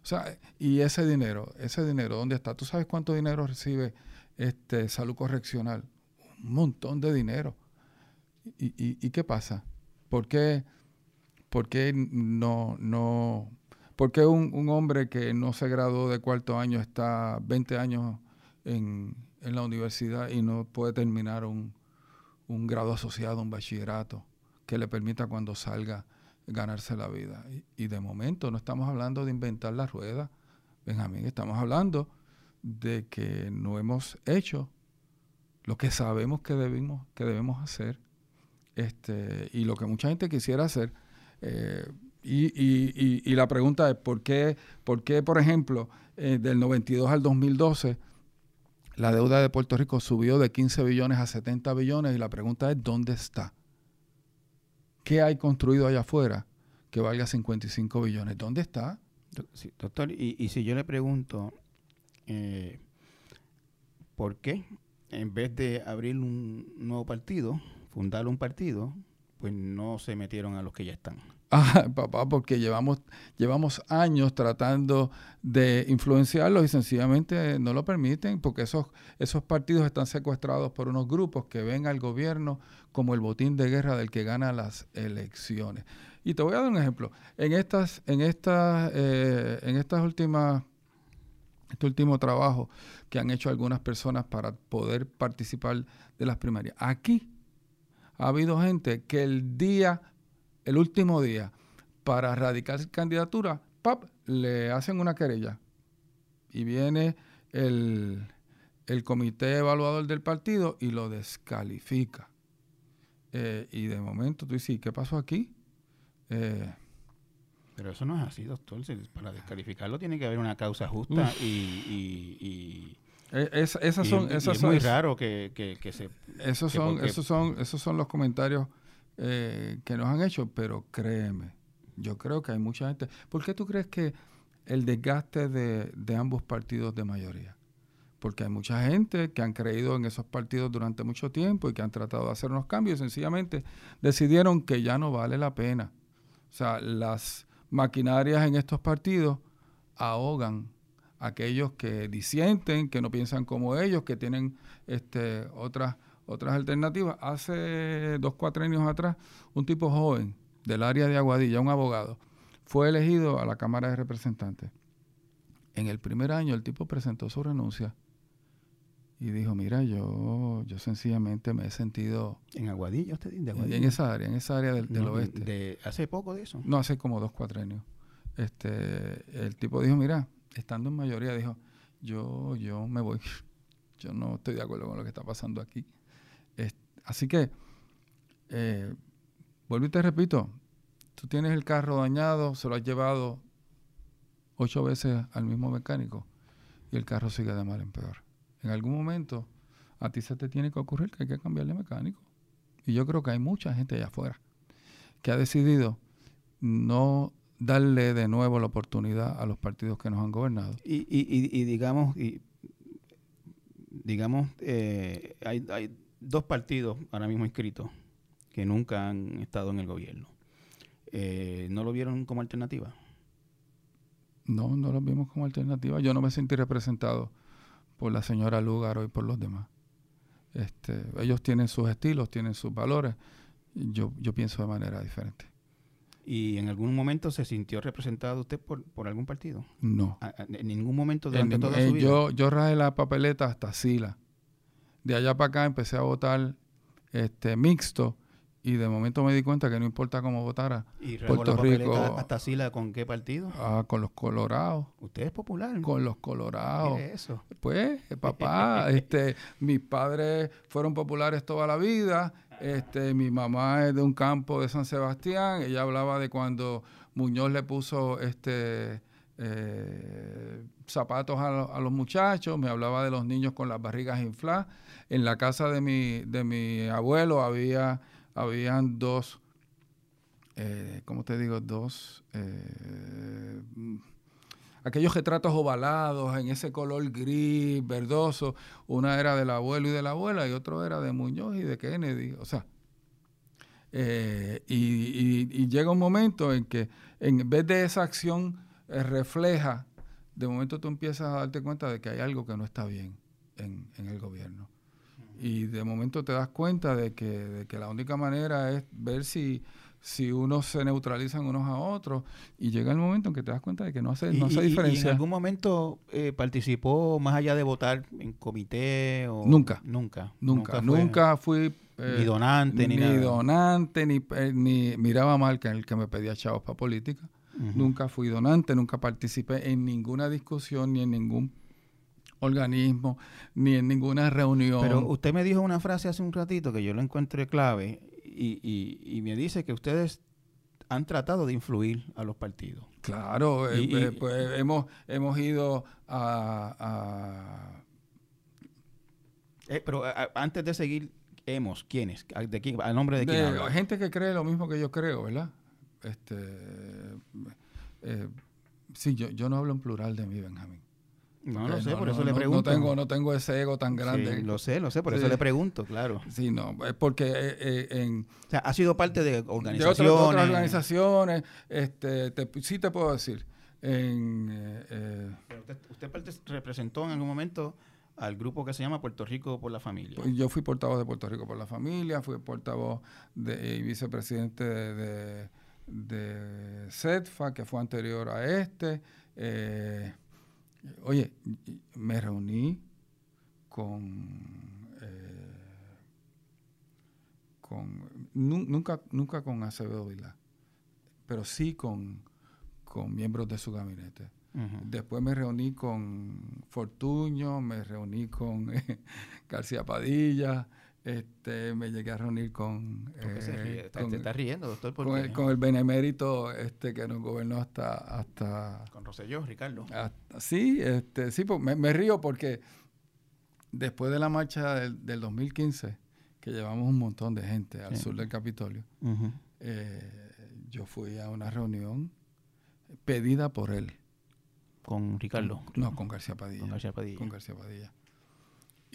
O sea, y ese dinero, ese dinero, ¿dónde está? ¿Tú sabes cuánto dinero recibe este salud correccional? Un montón de dinero. ¿Y, qué pasa? ¿Por qué, por qué no, no, por qué un, hombre que no se graduó de cuarto año está 20 años en, en la universidad y no puede terminar un, un grado asociado, un bachillerato, que le permita cuando salga ganarse la vida. Y, de momento no estamos hablando de inventar la rueda, Benjamín, estamos hablando de que no hemos hecho lo que sabemos que debemos, que debemos hacer este, y lo que mucha gente quisiera hacer. Eh, y, y, y, la pregunta es, ¿por qué, por, qué, por ejemplo, eh, del 92 al 2012, la deuda de Puerto Rico subió de 15 billones a 70 billones? Y la pregunta es, ¿dónde está? ¿Qué hay construido allá afuera que valga 55 billones? ¿Dónde está? doctor, y, si yo le pregunto, eh, ¿por qué en vez de abrir un nuevo partido, fundar un partido, pues no se metieron a los que ya están? Ah, papá, porque llevamos, llevamos años tratando de influenciarlos y sencillamente no lo permiten porque esos, esos partidos están secuestrados por unos grupos que ven al gobierno como el botín de guerra del que gana las elecciones. Y te voy a dar un ejemplo. En estas, en estas, eh, en estas últimas, este último trabajo que han hecho algunas personas para poder participar de las primarias. Aquí ha habido gente que el día el último día para radicar candidatura, ¡pap! le hacen una querella. Y viene el, comité evaluador del partido y lo descalifica. Eh, y de momento tú dices, ¿qué pasó aquí? Eh, pero eso no es así, doctor. Para descalificarlo tiene que haber una causa justa y, e, esas son, esas es muy raro que, se... Esos son, esos, son, esos son los comentarios eh, que nos han hecho, pero créeme, yo creo que hay mucha gente. ¿Por qué tú crees que el desgaste de, ambos partidos de mayoría. Porque hay mucha gente que han creído en esos partidos durante mucho tiempo y que han tratado de hacer unos cambios y sencillamente decidieron que ya no vale la pena. O sea, las maquinarias en estos partidos ahogan a aquellos que disienten, que no piensan como ellos, que tienen este, otras, otras alternativas. Hace dos, cuatro años atrás, un tipo joven del área de Aguadilla, un abogado, fue elegido a la Cámara de Representantes. En el primer año el tipo presentó su renuncia y dijo, mira, yo, yo sencillamente me he sentido... ¿En Aguadilla usted En esa área, en esa área del, del oeste. De, ¿Hace poco de eso? No, hace como dos, cuatro años. Este, el tipo dijo, mira, estando en mayoría, dijo, yo, yo me voy. Yo no estoy de acuerdo con lo que está pasando aquí. Así que, eh, vuelvo y te repito, tú tienes el carro dañado, se lo has llevado ocho veces al mismo mecánico y el carro sigue de mal en peor. En algún momento a ti se te tiene que ocurrir que hay que cambiarle mecánico. Y yo creo que hay mucha gente allá afuera que ha decidido no darle de nuevo la oportunidad a los partidos que nos han gobernado. Y, y, y, digamos, y, digamos eh, hay, hay dos partidos ahora mismo inscritos que nunca han estado en el gobierno. Eh, ¿No lo vieron como alternativa? No, no lo vimos como alternativa. Yo no me sentí representado por la señora Lugaro y por los demás. Este, ellos tienen sus estilos, tienen sus valores. Yo, yo pienso de manera diferente. ¿Y en algún momento se sintió representado usted por, por algún partido? No. ¿En ningún momento durante toda su vida? Yo, yo rajé la papeleta hasta Sila. De allá para acá empecé a votar este, mixto y de momento me di cuenta que no importa cómo votara ¿Y Puerto Rico hasta Sila con qué partido? Ah, con los Colorados. Usted es popular. Con los Colorados. ¿Qué es eso? Pues, papá, este, mis padres fueron populares toda la vida. Este, mi mamá es de un campo de San Sebastián. Ella hablaba de cuando Muñoz le puso este eh, zapatos a, a, los muchachos, me hablaba de los niños con las barrigas infladas. En la casa de mi, de mi abuelo había habían dos, eh, ¿cómo te digo? Dos, eh, aquellos retratos ovalados en ese color gris, verdoso. Una era del abuelo y de la abuela y otro era de Muñoz y de Kennedy. O sea, eh, y, llega un momento en que en vez de esa acción eh, refleja, de momento tú empiezas a darte cuenta de que hay algo que no está bien en, en el gobierno y de momento te das cuenta de que, de que la única manera es ver si, si unos se neutralizan unos a otros y llega el momento en que te das cuenta de que no hace, no hace diferencia. ¿Y en algún momento eh, participó más allá de votar en comité? O nunca. Nunca. Nunca. Nunca, fui... Eh, ni donante, ni, ni donante, ni, eh, ni miraba mal que el que me pedía chavos para política. Nunca fui donante, nunca participé en ninguna discusión ni en ningún organismo, ni en ninguna reunión. Pero usted me dijo una frase hace un ratito que yo lo encontré clave y, y, me dice que ustedes han tratado de influir a los partidos. Claro, eh, eh, pues hemos, hemos ido a... Eh, pero antes de seguir, hemos, ¿quiénes? ¿De quién? ¿A nombre de quién? De gente que cree lo mismo que yo creo, ¿verdad? Este, sí, yo, yo no hablo en plural de mí, Benjamín. No lo sé, por eso le pregunto. No tengo, no tengo ese ego tan grande. Sí, lo sé, lo sé, por eso le pregunto, claro. Sí, no, es porque eh, eh, en... O sea, ha sido parte de organizaciones. De otras, organizaciones, este, sí te puedo decir. En, eh, usted, representó en algún momento al grupo que se llama Puerto Rico por la Familia. Pues yo fui portavoz de Puerto Rico por la Familia, fui portavoz de, y vicepresidente de, de, CETFA, que fue anterior a este. Eh, Oye, me reuní con, eh, con nunca, nunca con Acevedo Vila, pero sí con, miembros de su gabinete. Después me reuní con Fortuño, me reuní con García Padilla, este, me llegué a reunir con... Eh, con ¿Te estás riendo, doctor? Con el, con el, benemérito este, que nos gobernó hasta... hasta con Rosselló, Ricardo. sí, este, sí pues, me, río porque después de la marcha del, del, 2015, que llevamos un montón de gente al sur del Capitolio, eh, yo fui a una reunión pedida por él con Ricardo. No, con García Padilla. Con García Padilla. Con García Padilla.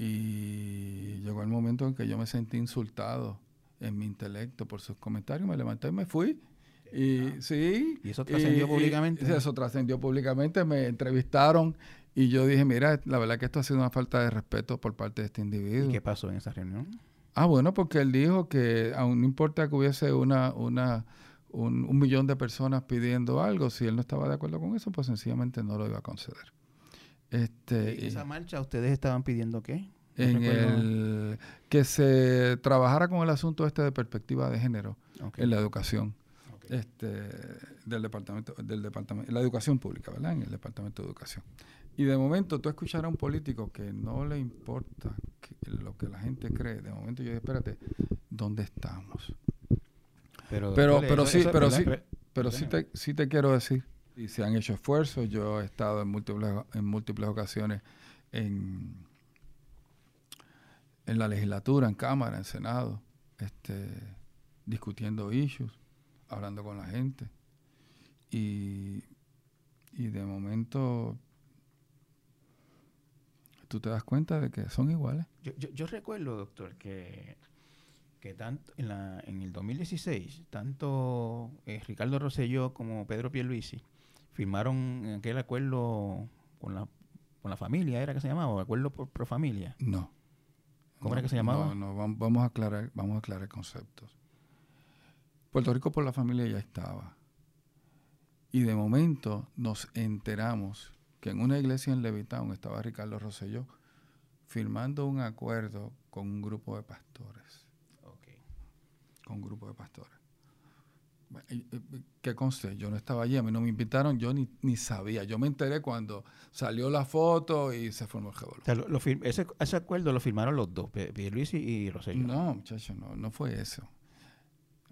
Y llegó el momento en que yo me sentí insultado en mi intelecto por sus comentarios, me levanté y me fui. Y sí. ¿Y eso trascendió públicamente? Y eso trascendió públicamente, me entrevistaron y yo dije, mira, la verdad que esto ha sido una falta de respeto por parte de este individuo. ¿Y qué pasó en esa reunión? Ah, bueno, porque él dijo que aún no importa que hubiese una, una, un, un, millón de personas pidiendo algo, si él no estaba de acuerdo con eso, pues sencillamente no lo iba a conceder. Este, ¿En esa marcha ustedes estaban pidiendo qué? No en el, que se trabajara con el asunto este de perspectiva de género okay. en la educación. Okay. Este, del departamento, del departamento, la educación pública, ¿verdad? En el departamento de educación. Y de momento tú escuchar a un político que no le importa que, lo que la gente cree. De momento yo dije, espérate, ¿dónde estamos? Pero, pero, pero sí, eso, pero sí, pero, pero sí te, sí te quiero decir, y se han hecho esfuerzos. Yo he estado en múltiples, en múltiples ocasiones en, en la legislatura, en Cámara, en Senado, este, discutiendo issues, hablando con la gente. Y, y de momento tú te das cuenta de que son iguales. Yo, yo, yo recuerdo, doctor, que, que tanto en, la, en el 2016, tanto eh, Ricardo Rosselló como Pedro Pierluisi firmaron aquel acuerdo con la, con la familia, ¿era que se llamaba? ¿O acuerdo por, pro familia? No. ¿Cómo no, era que se llamaba? No, no, vamos a aclarar, vamos a aclarar conceptos. Puerto Rico por la familia ya estaba. Y de momento nos enteramos que en una iglesia en Levitown estaba Ricardo Rosselló firmando un acuerdo con un grupo de pastores. Okay. Con un grupo de pastores. ¿Qué conste? Yo no estaba allí, a mí no me invitaron, yo ni, ni sabía. Yo me enteré cuando salió la foto y se formó el revolver. O sea, lo, lo ese, ese, acuerdo lo firmaron los dos, Pierluisi y Rosselló. No, muchacho, no, no fue eso.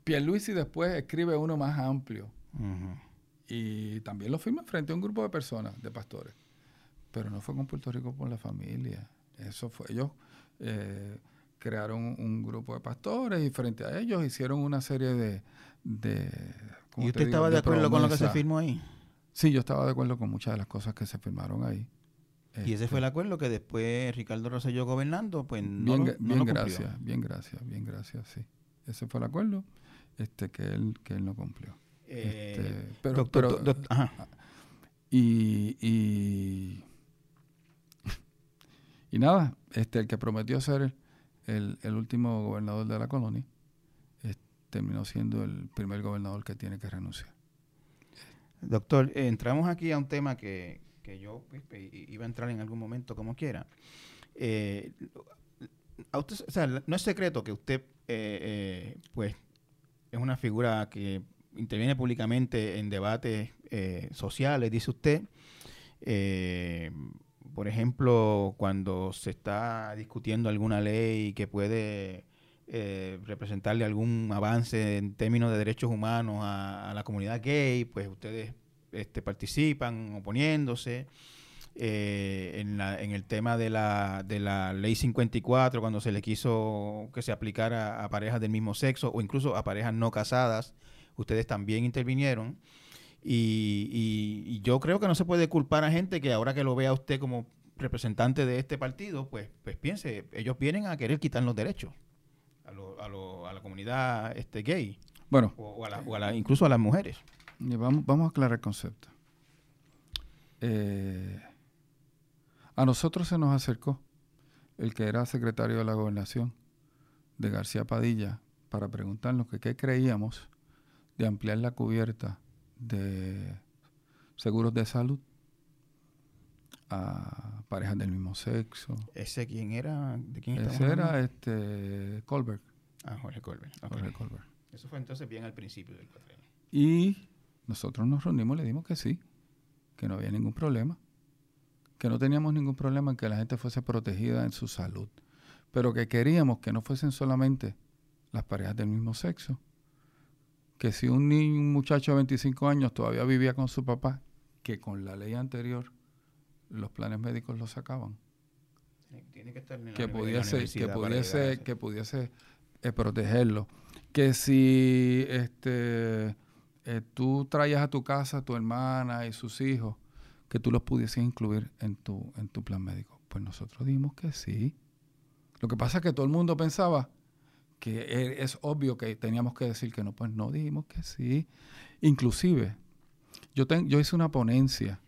Pierluisi después escribe uno más amplio. Uh -huh. Y también lo firma frente a un grupo de personas, de pastores. Pero no fue con Puerto Rico por la familia. Eso fue, ellos eh, crearon un grupo de pastores y frente a ellos hicieron una serie de... de ¿Y usted estaba de, de acuerdo con lo que se firmó ahí? Sí, yo estaba de acuerdo con muchas de las cosas que se firmaron ahí. Y ese fue el acuerdo que después Ricardo Rosselló gobernando, pues no bien, lo, no bien lo gracias, bien gracias, bien gracias, sí. Ese fue el acuerdo este, que, él, que él no cumplió. Eh, este, pero, doctor, pero, doc, ajá. Y, y, y, nada, este, el que prometió ser el, el, último gobernador de la colonia terminó siendo el primer gobernador que tiene que renunciar. Doctor, eh, entramos aquí a un tema que, que yo pues, iba a entrar en algún momento como quiera. Eh, no es secreto que usted, eh, pues, es una figura que interviene públicamente en debates eh, sociales, dice usted. Eh, por ejemplo, cuando se está discutiendo alguna ley que puede eh, representarle algún avance en términos de derechos humanos a, la comunidad gay, pues ustedes este, participan oponiéndose. Eh, en, la, en, el tema de la, de la ley 54, cuando se le quiso que se aplicara a parejas del mismo sexo o incluso a parejas no casadas, ustedes también intervinieron. Y, y, y, yo creo que no se puede culpar a gente que ahora que lo vea usted como representante de este partido, pues, pues piense, ellos vienen a querer quitar los derechos a, lo, a, lo, a la comunidad este, gay. Bueno. O, o, a la, o a la, incluso a las mujeres. Vamos, vamos a aclarar el concepto. Eh, a nosotros se nos acercó el que era secretario de la gobernación de García Padilla para preguntarnos que qué creíamos de ampliar la cubierta de seguros de salud a parejas del mismo sexo. ¿Ese quién era? ¿De quién Ese era este Colbert. Ah, Jorge Colbert. Okay. Jorge Colbert. Eso fue entonces bien al principio del cuatrienio. Y nosotros nos reunimos y le dimos que sí, que no había ningún problema, que no teníamos ningún problema en que la gente fuese protegida en su salud, pero que queríamos que no fuesen solamente las parejas del mismo sexo, que si un niño, un muchacho de 25 años todavía vivía con su papá, que con la ley anterior los planes médicos lo sacaban. Tiene que estar en que, pudiese, que pudiese, que pudiese eh, protegerlo. Que si este eh, tú traías a tu casa a tu hermana y sus hijos que tú los pudieses incluir en tu, en tu plan médico. Pues nosotros dijimos que sí. Lo que pasa es que todo el mundo pensaba que e, es obvio que teníamos que decir que no, pues no, dijimos que sí. Inclusive, yo, yo hice una ponencia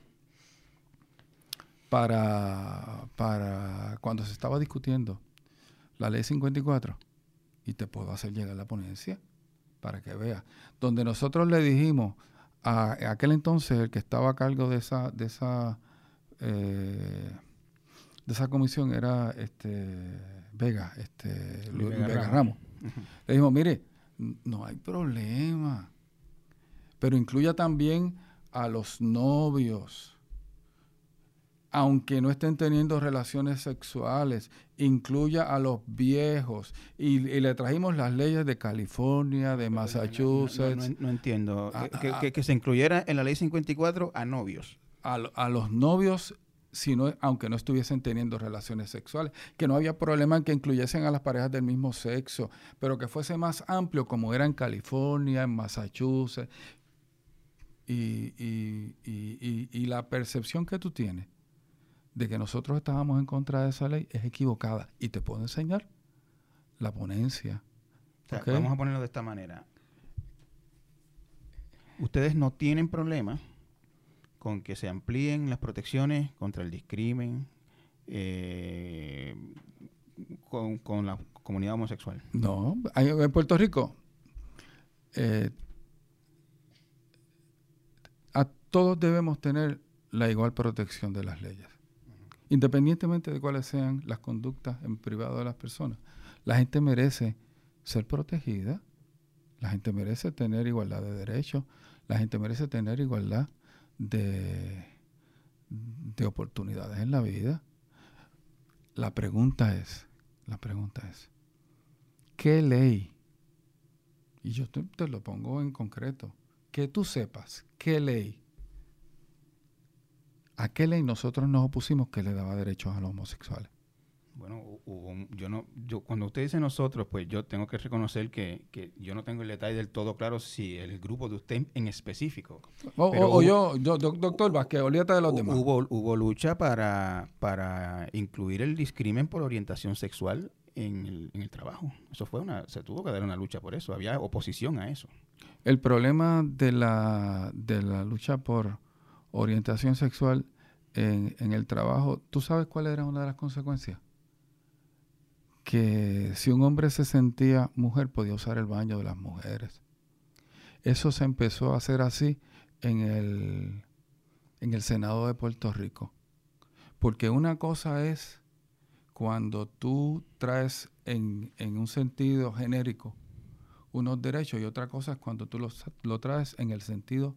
para, para cuando se estaba discutiendo la ley 54 y te puedo hacer llegar la ponencia para que veas, donde nosotros le dijimos a, aquel entonces el que estaba a cargo de esa de esa eh, de esa comisión era este Vega, este Vega, Ramos. Le dijimos, mire, no hay problema, pero incluya también a los novios, aunque no estén teniendo relaciones sexuales, incluya a los viejos. Y, le trajimos las leyes de California, de Massachusetts. No, entiendo. Ah, ah, ah. que, se incluyera en la ley 54 a novios. A, a los novios sino, aunque no estuviesen teniendo relaciones sexuales, que no había problema en que incluyesen a las parejas del mismo sexo, pero que fuese más amplio como era en California, en Massachusetts. Y, y, y, y la percepción que tú tienes de que nosotros estábamos en contra de esa ley es equivocada. Y te puedo enseñar la ponencia. Vamos a ponerlo de esta manera. Ustedes no tienen problema con que se amplíen las protecciones contra el discrimen eh, con, la comunidad homosexual. No, en Puerto Rico eh, a todos debemos tener la igual protección de las leyes independientemente de cuáles sean las conductas en privado de las personas. La gente merece ser protegida, la gente merece tener igualdad de derechos, la gente merece tener igualdad de, de oportunidades en la vida. La pregunta es, la pregunta es, ¿qué ley? Y yo te, te lo pongo en concreto, que tú sepas, ¿qué ley ¿A qué ley nosotros nos opusimos que le daba derechos a los homosexuales? Bueno, yo no, yo cuando usted dice nosotros, pues yo tengo que reconocer que, yo no tengo el detalle del todo claro si el grupo de usted en específico. O, yo, doctor Vázquez, olvídate de los demás. Hubo, hubo lucha para, para incluir el discrimen por orientación sexual en el, en el trabajo. Eso fue una, se tuvo que dar una lucha por eso. Había oposición a eso. El problema de la, de la lucha por orientación sexual en, el trabajo, ¿tú sabes cuál era una de las consecuencias? Que si un hombre se sentía mujer, podía usar el baño de las mujeres. Eso se empezó a hacer así en el, en el Senado de Puerto Rico. Porque una cosa es cuando tú traes en, en un sentido genérico unos derechos y otra cosa es cuando tú lo traes en el sentido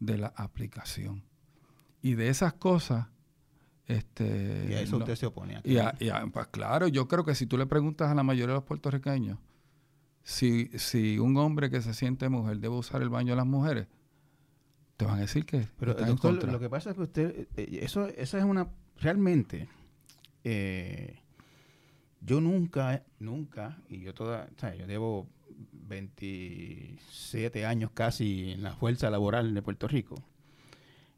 de la aplicación. Y de esas cosas... Este, y a eso usted se opone. Y, pues claro, yo creo que si tú le preguntas a la mayoría de los puertorriqueños si, si un hombre que se siente mujer debe usar el baño de las mujeres, te van a decir que pero doctor, lo que pasa es que usted eh, eso esa es una realmente eh, yo nunca nunca y yo toda o sea, yo llevo 27 años casi en la fuerza laboral de Puerto Rico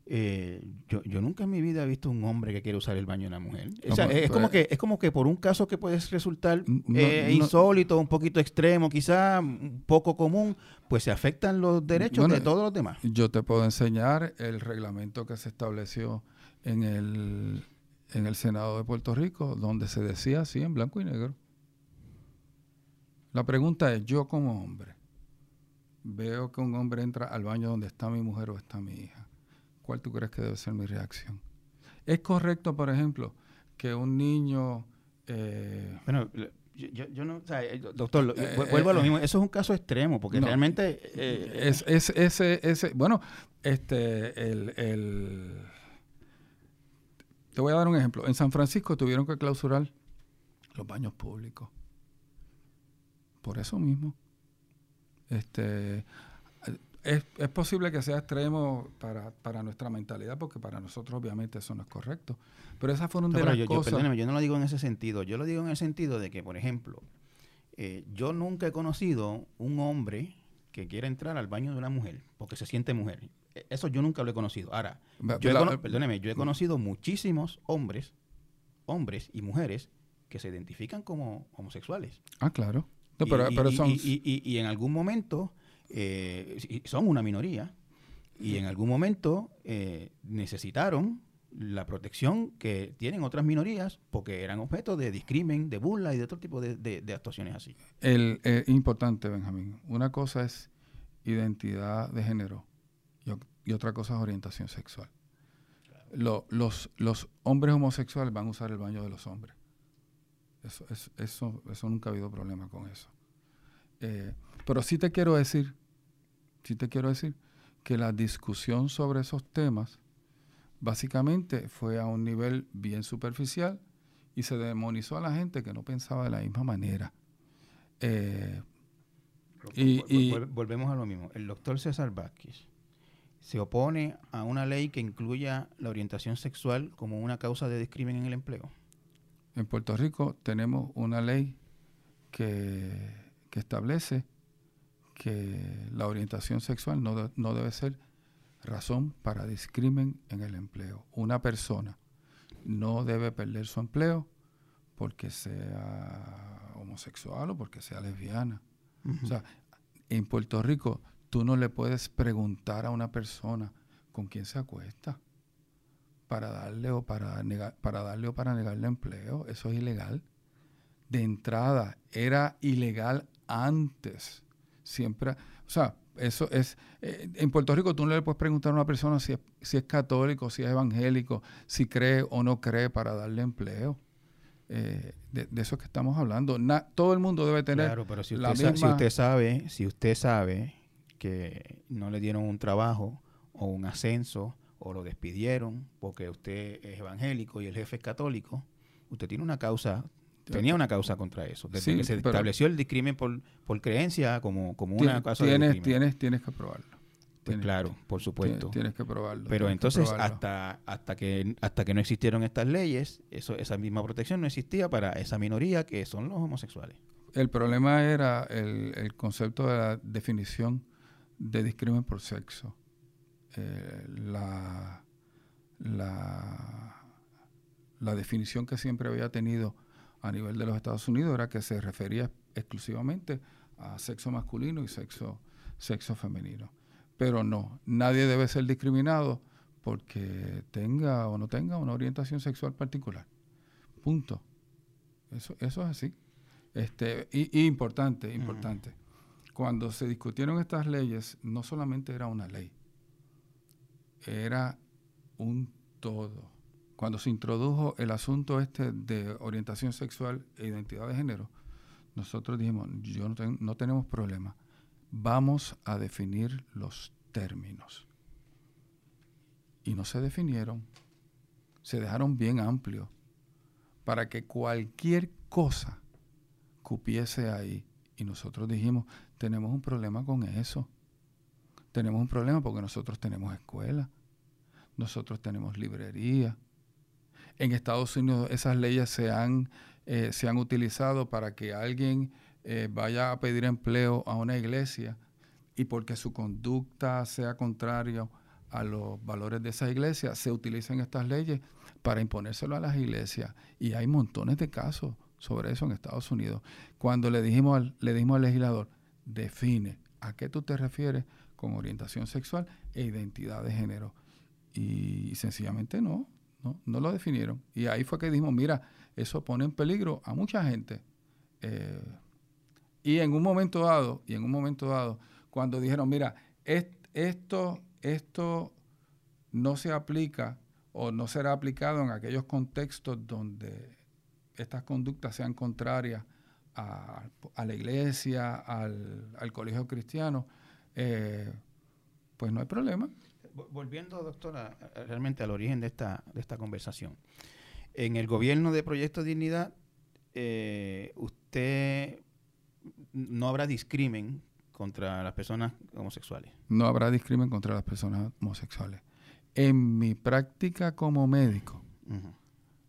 eh, yo, yo, nunca en mi vida he visto un hombre que quiere usar el baño de una mujer. es, pues, como que, es como que por un caso que puede resultar eh, insólito, un poquito extremo, quizá poco común, pues se afectan los derechos de todos los demás. Yo te puedo enseñar el reglamento que se estableció en el, en el Senado de Puerto Rico, donde se decía así en blanco y negro. La pregunta es, yo como hombre, veo que un hombre entra al baño donde está mi mujer o está mi hija ¿cuál tú crees que debe ser mi reacción? ¿Es correcto, por ejemplo, que un niño... Eh, bueno, yo, no, o sea, eh, doctor, eh, vuelvo a lo mismo, eso es un caso extremo, porque realmente... es, ese, ese, bueno, este, el, el, te voy a dar un ejemplo. En San Francisco tuvieron que clausurar los baños públicos. Por eso mismo. Este, es, es, posible que sea extremo para, para, nuestra mentalidad, porque para nosotros obviamente eso no es correcto. Pero esas fueron de las yo, cosas... Yo, yo no lo digo en ese sentido. Yo lo digo en el sentido de que, por ejemplo, eh, yo nunca he conocido un hombre que quiera entrar al baño de una mujer porque se siente mujer. eso yo nunca lo he conocido. Ahora, yo he, perdóneme, yo he conocido muchísimos hombres, hombres y mujeres que se identifican como homosexuales. Ah, claro. y, en algún momento eh, son una minoría y en algún momento eh, necesitaron la protección que tienen otras minorías porque eran objeto de discrimen, de burla y de otro tipo de, actuaciones así. El, eh, importante, Benjamín, una cosa es identidad de género y, otra cosa es orientación sexual. los, los hombres homosexuales van a usar el baño de los hombres. Eso, eso, eso, nunca ha habido problema con eso. Eh, pero sí te quiero decir, sí te quiero decir que la discusión sobre esos temas básicamente fue a un nivel bien superficial y se demonizó a la gente que no pensaba de la misma manera. Eh, y, volvemos a lo mismo. El doctor César Vázquez se opone a una ley que incluya la orientación sexual como una causa de discriminación en el empleo. En Puerto Rico tenemos una ley que, establece que la orientación sexual no, no debe ser razón para discrimen en el empleo. Una persona no debe perder su empleo porque sea homosexual o porque sea lesbiana. O sea, en Puerto Rico tú no le puedes preguntar a una persona con quién se acuesta para darle o para negar, para darle o para negarle empleo. Eso es ilegal. De entrada, era ilegal antes. Siempre, o sea, eso es, eh, en Puerto Rico tú no le puedes preguntar a una persona si es, si es católico, si es evangélico, si cree o no cree para darle empleo. Eh, de, eso es que estamos hablando. todo el mundo debe tener claro, pero si usted, si usted sabe, si usted sabe que no le dieron un trabajo o un ascenso o lo despidieron porque usted es evangélico y el jefe es católico, usted tiene una causa tenía una causa contra eso. Desde que se estableció el discrimen por, por creencia como, como una causa tienes, de Tienes, tienes que probarlo. Pues claro, por supuesto. Tienes, que probarlo. Pero entonces, hasta hasta que hasta que no existieron estas leyes, eso esa misma protección no existía para esa minoría que son los homosexuales. El problema era el, el concepto de la definición de discrimen por sexo. Eh, la, la, la definición que siempre había tenido a nivel de los Estados Unidos era que se refería exclusivamente a sexo masculino y sexo, sexo femenino. Pero no, nadie debe ser discriminado porque tenga o no tenga una orientación sexual particular. Punto. Eso, eso es así. Este, y, importante, importante. Cuando se discutieron estas leyes, no solamente era una ley, era un todo cuando se introdujo el asunto este de orientación sexual e identidad de género, nosotros dijimos, yo no, no tenemos problema, vamos a definir los términos. Y no se definieron, se dejaron bien amplios para que cualquier cosa cupiese ahí. Y nosotros dijimos, tenemos un problema con eso. Tenemos un problema porque nosotros tenemos escuela, nosotros tenemos librería, en Estados Unidos esas leyes se han, eh, se han utilizado para que alguien eh, vaya a pedir empleo a una iglesia y porque su conducta sea contraria a los valores de esa iglesia, se utilizan estas leyes para imponérselo a las iglesias. Y hay montones de casos sobre eso en Estados Unidos. Cuando le dijimos al, le dijimos al legislador, define a qué tú te refieres con orientación sexual e identidad de género. Y sencillamente no, no, lo definieron. Y ahí fue que dijimos, mira, eso pone en peligro a mucha gente. Eh, y en un momento dado, y en un momento dado, cuando dijeron, mira, esto, esto no se aplica o no será aplicado en aquellos contextos donde estas conductas sean contrarias a, la iglesia, al, colegio cristiano, eh, pues no hay problema volviendo, doctora, realmente al origen de esta, de esta conversación. En el gobierno de Proyecto Dignidad, eh, usted no habrá discrimen contra las personas homosexuales. No habrá discrimen contra las personas homosexuales. En mi práctica como médico,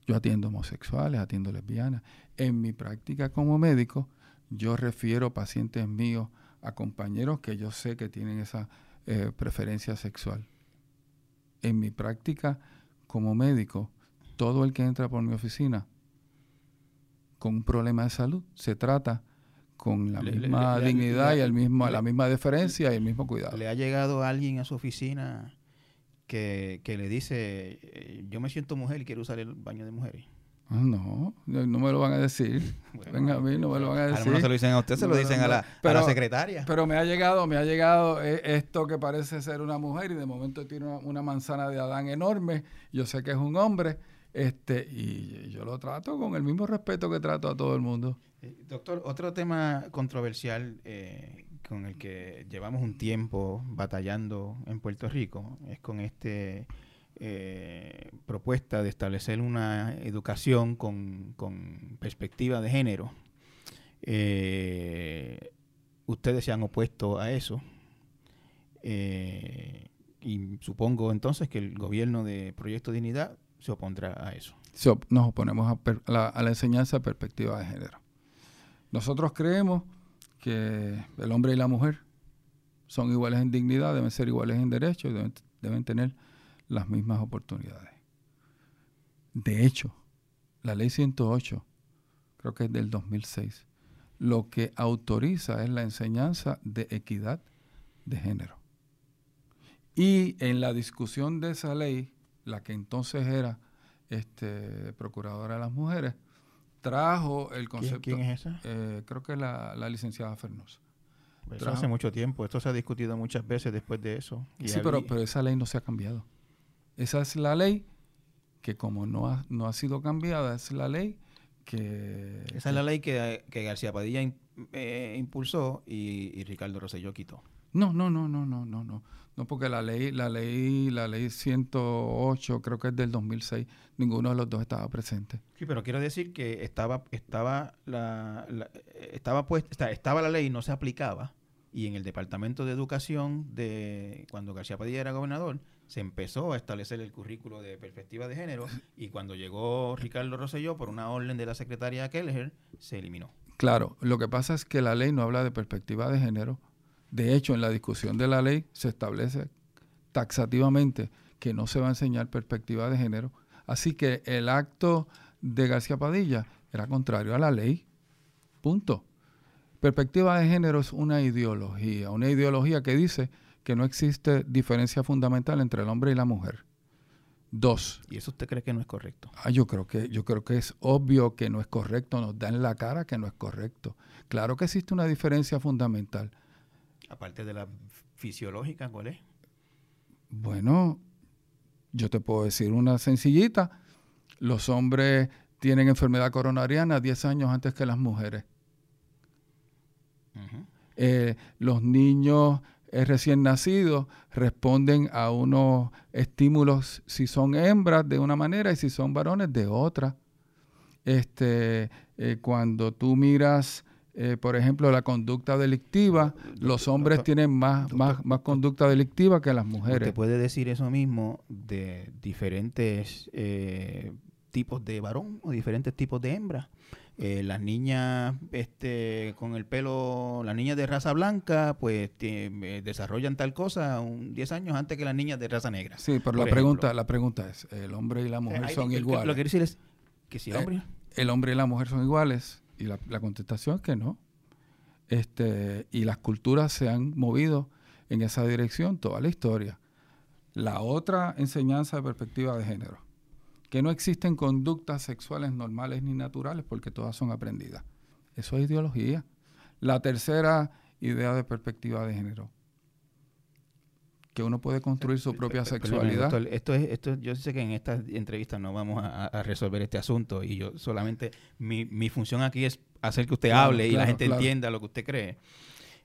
yo atiendo homosexuales, atiendo lesbianas. En mi práctica como médico, yo refiero pacientes míos a compañeros que yo sé que tienen esa eh, preferencia sexual en mi práctica como médico, todo el que entra por mi oficina con un problema de salud se trata con la misma dignidad y el mismo, la misma deferencia y el mismo cuidado. ¿Le ha llegado alguien a su oficina que, que le dice, eh, yo me siento mujer y quiero usar el baño de mujeres? Ah, no, no me lo van a decir. Venga a mí, no me lo van a decir. no se lo dicen a usted, se lo dicen a, la, a, secretaria. Pero me ha llegado, me ha llegado eh, esto que parece ser una mujer y de momento tiene una, manzana de Adán enorme. Yo sé que es un hombre, este, y yo lo trato con el mismo respeto que trato a todo el mundo. Eh, doctor, otro tema controversial eh, con el que llevamos un tiempo batallando en Puerto Rico es con este eh, propuesta de establecer una educación con, perspectiva de género. Eh, ustedes se han opuesto a eso. Eh, y supongo entonces que el gobierno de Proyecto Dignidad se opondrá a eso. Nos oponemos a, la, a la enseñanza perspectiva de género. Nosotros creemos que el hombre y la mujer son iguales en dignidad, deben ser iguales en derechos, deben, deben tener las mismas oportunidades. De hecho, la ley 108, creo que es del 2006, lo que autoriza es la enseñanza de equidad de género. Y en la discusión de esa ley, la que entonces era este, procuradora de las mujeres, trajo el concepto. ¿Quién, es esa? Eh, creo que la, la licenciada Fernosa. Eso hace mucho tiempo. Esto se ha discutido muchas veces después de eso. sí, pero, pero esa ley no se ha cambiado. Esa es la ley que como no ha, no ha sido cambiada, es la ley que... Esa es la ley que, García Padilla eh, impulsó y, Ricardo Rosselló quitó. No, no, no, no, no, no, no. No, porque la ley, la ley, la ley 108, creo que es del 2006, ninguno de los dos estaba presente. Sí, pero quiero decir que estaba, estaba la, estaba puesta, estaba la ley y no se aplicaba. Y en el Departamento de Educación de cuando García Padilla era gobernador, se empezó a establecer el currículo de perspectiva de género y cuando llegó Ricardo Rosselló por una orden de la secretaria Kelleher, se eliminó. Claro, lo que pasa es que la ley no habla de perspectiva de género. De hecho, en la discusión de la ley se establece taxativamente que no se va a enseñar perspectiva de género. Así que el acto de García Padilla era contrario a la ley. Punto. Perspectiva de género es una ideología, una ideología que dice que no existe diferencia fundamental entre el hombre y la mujer. Dos. ¿Y eso usted cree que no es correcto? Ah, yo creo que yo creo que es obvio que no es correcto, nos da en la cara que no es correcto. Claro que existe una diferencia fundamental. Aparte de la fisiológica, ¿cuál es? Bueno, yo te puedo decir una sencillita. Los hombres tienen enfermedad coronariana 10 años antes que las mujeres. Eh, los niños recién nacidos responden a unos estímulos si son hembras de una manera y si son varones de otra. Este, eh, cuando tú miras, eh, por ejemplo, la conducta delictiva, los hombres tienen más, más, más conducta delictiva que las mujeres. ¿Te puede decir eso mismo de diferentes tipos de varón o diferentes tipos de hembra? Eh, las niñas este, con el pelo, las niñas de raza blanca, pues eh, desarrollan tal cosa un 10 años antes que las niñas de raza negra. Sí, pero la pregunta, la pregunta es, ¿el hombre y la mujer eh, son iguales? Lo que quiero decir es que si el hombre... el hombre y la mujer son iguales y la, la contestación es que no. Este, y las culturas se han movido en esa dirección toda la historia. La otra enseñanza de perspectiva de género que no existen conductas sexuales normales ni naturales porque todas son aprendidas. Eso es ideología. La tercera idea de perspectiva de género, que uno puede construir su propia sexualidad. esto es, esto, yo sé que en esta entrevista no vamos a, resolver este asunto y yo solamente mi, mi función aquí es hacer que usted hable y la gente entienda lo que usted cree.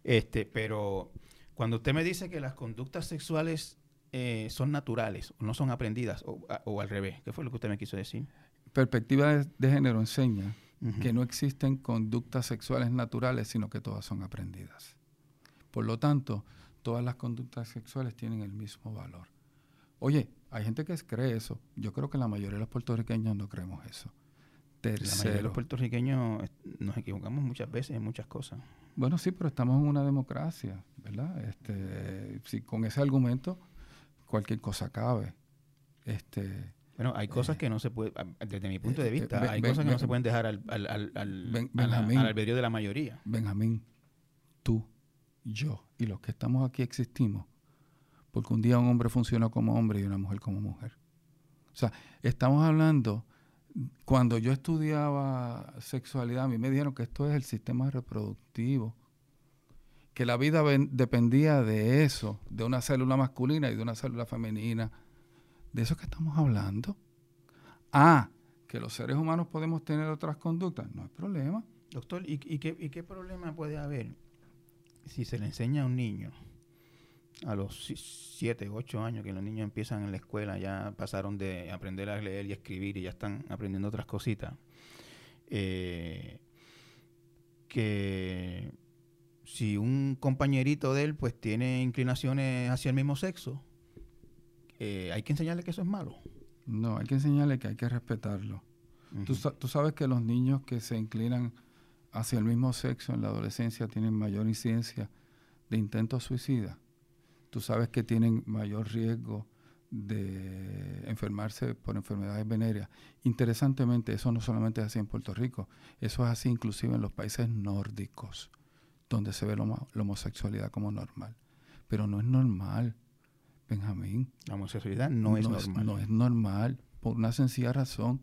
Este, pero cuando usted me dice que las conductas sexuales eh, son naturales, o no son aprendidas, o, al revés. ¿Qué fue lo que usted me quiso decir? Perspectiva de, género enseña que no existen conductas sexuales naturales, sino que todas son aprendidas. Por lo tanto, todas las conductas sexuales tienen el mismo valor. Oye, hay gente que cree eso. Yo creo que la mayoría de los puertorriqueños no creemos eso. Tercero, la mayoría de los puertorriqueños nos equivocamos muchas veces en muchas cosas. Bueno, sí, pero estamos en una democracia, ¿verdad? Este, si con ese argumento cualquier cosa cabe. Este, bueno, hay cosas eh, que no se puede, desde mi punto de eh, vista, ben- hay ben- cosas que no ben- se pueden dejar al, al, al, al, Benjamín. al albedrío de la mayoría. Benjamín, tú, yo y los que estamos aquí existimos porque un día un hombre funcionó como hombre y una mujer como mujer. O sea, estamos hablando, cuando yo estudiaba sexualidad, a mí me dijeron que esto es el sistema reproductivo, que la vida dependía de eso, de una célula masculina y de una célula femenina. De eso que estamos hablando. Ah, que los seres humanos podemos tener otras conductas, no hay problema. Doctor, ¿y, y qué, ¿y qué problema puede haber si se le enseña a un niño a los 7, 8 años que los niños empiezan en la escuela, ya pasaron de aprender a leer y escribir y ya están aprendiendo otras cositas? eh, que si un compañerito de él pues tiene inclinaciones hacia el mismo sexo, eh, hay que enseñarle que eso es malo. No, hay que enseñarle que hay que respetarlo. Tú, tú sabes que los niños que se inclinan hacia el mismo sexo en la adolescencia tienen mayor incidencia de intentos suicidas. Tú sabes que tienen mayor riesgo de enfermarse por enfermedades venéreas. Interesantemente, eso no solamente es así en Puerto Rico, eso es así inclusive en los países nórdicos, donde se ve la homo- la homosexualidad como normal. Pero no es normal, Benjamín. La homosexualidad no, es normal. no es normal, por una sencilla razón.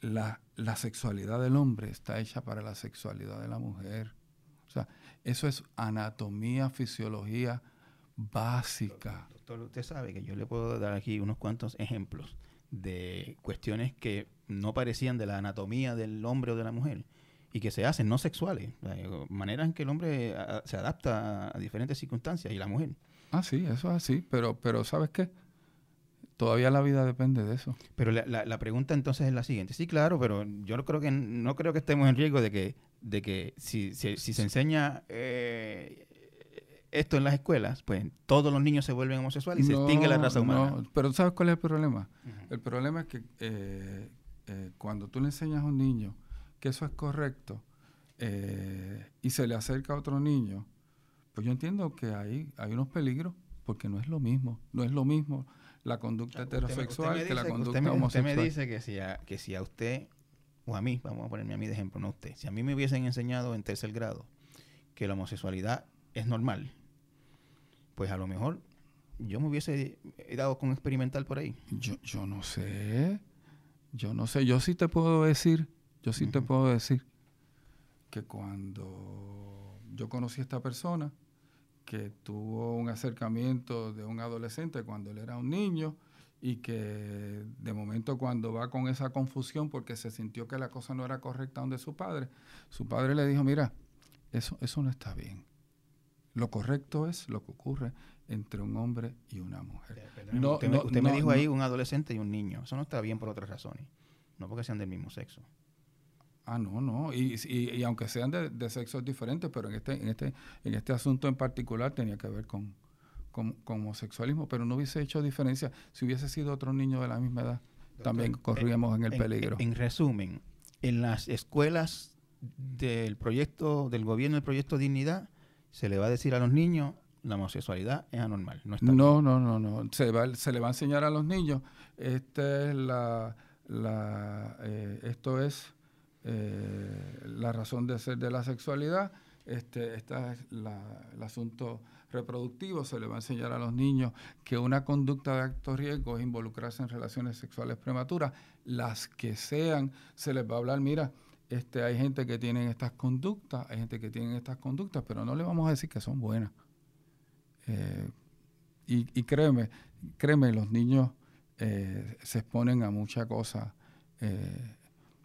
La, la sexualidad del hombre está hecha para la sexualidad de la mujer. O sea, eso es anatomía, fisiología básica. Doctor, usted sabe que yo le puedo dar aquí unos cuantos ejemplos de cuestiones que no parecían de la anatomía del hombre o de la mujer y que se hacen no sexuales, maneras en que el hombre a- se adapta a diferentes circunstancias y la mujer. Ah, sí, eso es así, pero, pero ¿sabes qué? Todavía la vida depende de eso. Pero la, la- la pregunta entonces es la siguiente. Sí, claro, pero yo no creo que no creo que estemos en riesgo de que de que si, si, si se enseña eh, esto en las escuelas, pues todos los niños se vuelven homosexuales y se extingue la raza humana. no, pero ¿sabes cuál es el problema? El problema es que eh, eh, cuando tú le enseñas a un niño que eso es correcto eh, y se le acerca a otro niño, pues yo entiendo que hay, hay unos peligros porque no es lo mismo, no es lo mismo la conducta heterosexual usted que la conducta usted me, usted homosexual. me dice que si, a, que si a usted, o a mí, vamos a ponerme a mí de ejemplo, no a usted, si a mí me hubiesen enseñado en tercer grado que la homosexualidad es normal, pues a lo mejor yo me hubiese dado con experimental por ahí. Yo, yo no sé, yo no sé, yo sí te puedo decir, yo sí te puedo decir que cuando yo conocí a esta persona, que tuvo un acercamiento de un adolescente cuando él era un niño y que de momento cuando va con esa confusión porque se sintió que la cosa no era correcta donde su padre, su padre le dijo, mira, eso, eso no está bien. Lo correcto es lo que ocurre entre un hombre y una mujer. No, usted me, no, usted me no, dijo ahí un adolescente y un niño. Eso no está bien por otras razones. No porque sean del mismo sexo. Ah, no, no. Y, y, y aunque sean de, de sexos diferentes, pero en este, en este, en este asunto en particular tenía que ver con, con, con homosexualismo, pero no hubiese hecho diferencia si hubiese sido otro niño de la misma edad. también corríamos en, el peligro. En, resumen, en las escuelas del proyecto, del gobierno del proyecto Dignidad, se le va a decir a los niños la homosexualidad es anormal. No, está no, no, no, no. Se, va, se le va a enseñar a los niños. Esta es la, la eh, esto es eh, la razón de ser de la sexualidad. Este, esta es el asunto reproductivo. Se le va a enseñar a los niños que una conducta de alto riesgo es involucrarse en relaciones sexuales prematuras, las que sean. Se les va a hablar, mira, este, hay gente que tiene estas conductas, hay gente que tiene estas conductas, pero no le vamos a decir que son buenas. Eh, y, créeme, créeme, los niños eh, se exponen a muchas cosas eh,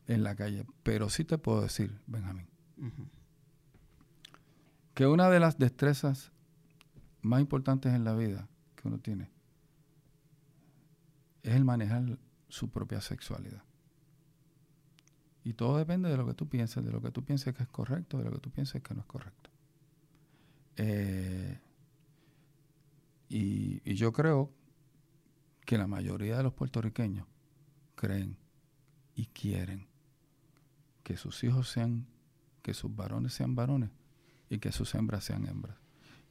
en la calle. Pero sí te puedo decir, Benjamín, Uh -huh. que una de las destrezas más importantes en la vida que uno tiene es el manejar su propia sexualidad. Y todo depende de lo que tú pienses, de lo que tú pienses que es correcto, de lo que tú pienses que no es correcto. Eh, y, y, yo creo que la mayoría de los puertorriqueños creen y quieren que sus hijos sean, que sus varones sean varones y que sus hembras sean hembras.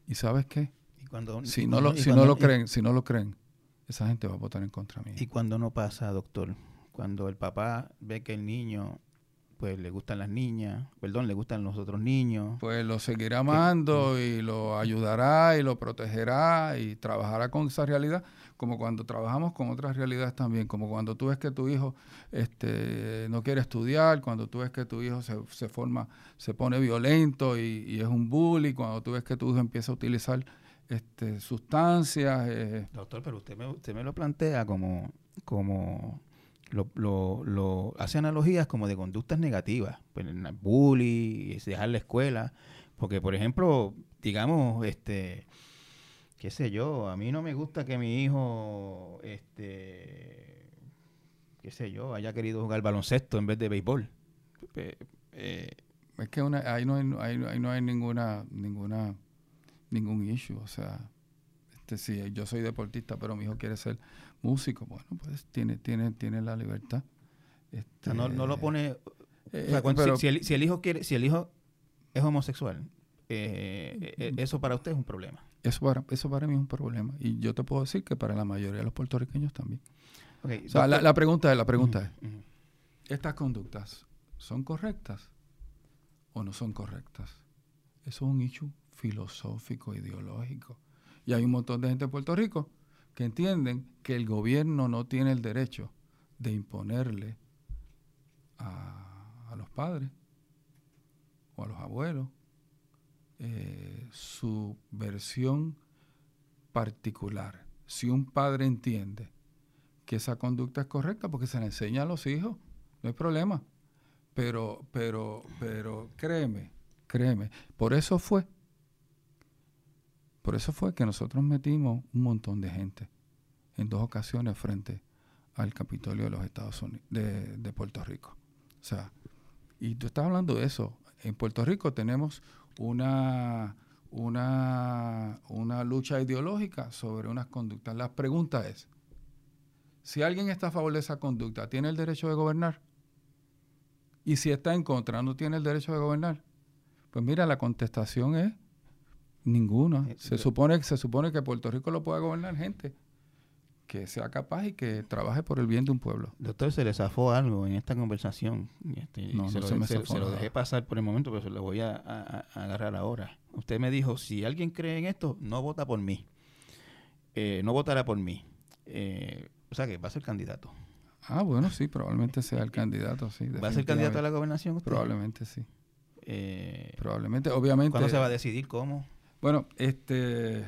¿Y sabes qué? ¿Y cuando, si y no lo, si no lo creen, si no lo creen, esa gente va a votar en contra mí. ¿Y cuando no pasa, doctor? Cuando el papá ve que el niño pues le gustan las niñas, perdón, le gustan los otros niños. Pues lo seguirá amando y lo ayudará y lo protegerá y trabajará con esa realidad, como cuando trabajamos con otras realidades también, como cuando tú ves que tu hijo este, no quiere estudiar, cuando tú ves que tu hijo se, se forma, se pone violento y, es un bully, cuando tú ves que tu hijo empieza a utilizar este, sustancias. Eh. Doctor, pero usted me, usted me lo plantea como, como lo, lo, lo, hace analogías como de conductas negativas, pues, bully, dejar la escuela, porque por ejemplo, digamos, este, qué sé yo, a mí no me gusta que mi hijo, este, qué sé yo, haya querido jugar baloncesto en vez de béisbol. Eh, es que una, ahí, no hay, ahí, no hay ninguna, ninguna, ningún issue, o sea, este, si yo soy deportista, pero mi hijo quiere ser músico, bueno, pues tiene, tiene, tiene la libertad. Este, no, no, lo pone. Eh, si, el, hijo quiere, si el hijo es homosexual, eh, eh, eso para usted es un problema. Eso para, eso para mí es un problema. Y yo te puedo decir que para la mayoría de los puertorriqueños también. la, pregunta es, la pregunta es, ¿estas conductas son correctas o no son correctas? Eso es un hecho filosófico, ideológico. Y hay un montón de gente en Puerto Rico que entienden que el gobierno no tiene el derecho de imponerle a, los padres o a los abuelos eh, su versión particular. Si un padre entiende que esa conducta es correcta, porque se la enseña a los hijos, no hay problema. Pero, pero, pero créeme, créeme, por eso fue por eso fue que nosotros metimos un montón de gente en dos ocasiones frente al Capitolio de los Estados Unidos, de, Puerto Rico. O sea, y tú estás hablando de eso. En Puerto Rico tenemos una, una, una lucha ideológica sobre unas conductas. La pregunta es, si alguien está a favor de esa conducta, ¿tiene el derecho de gobernar? Y si está en contra, ¿no tiene el derecho de gobernar? Pues mira, la contestación es Ninguno. Eh, se supone, se supone que Puerto Rico lo pueda gobernar gente que sea capaz y que trabaje por el bien de un pueblo. Doctor, se le zafó algo en esta conversación. Este, no, se, lo, se, lo dejé pasar por el momento, pero se lo voy a, agarrar ahora. Usted me dijo, si alguien cree en esto, no vota por mí. Eh, no votará por mí. Eh, o sea que va a ser candidato. Ah, bueno, sí, probablemente sea el candidato, sí. ¿Va a ser candidato a la gobernación Probablemente sí. probablemente, obviamente. ¿Cuándo se va a decidir cómo? Bueno, este.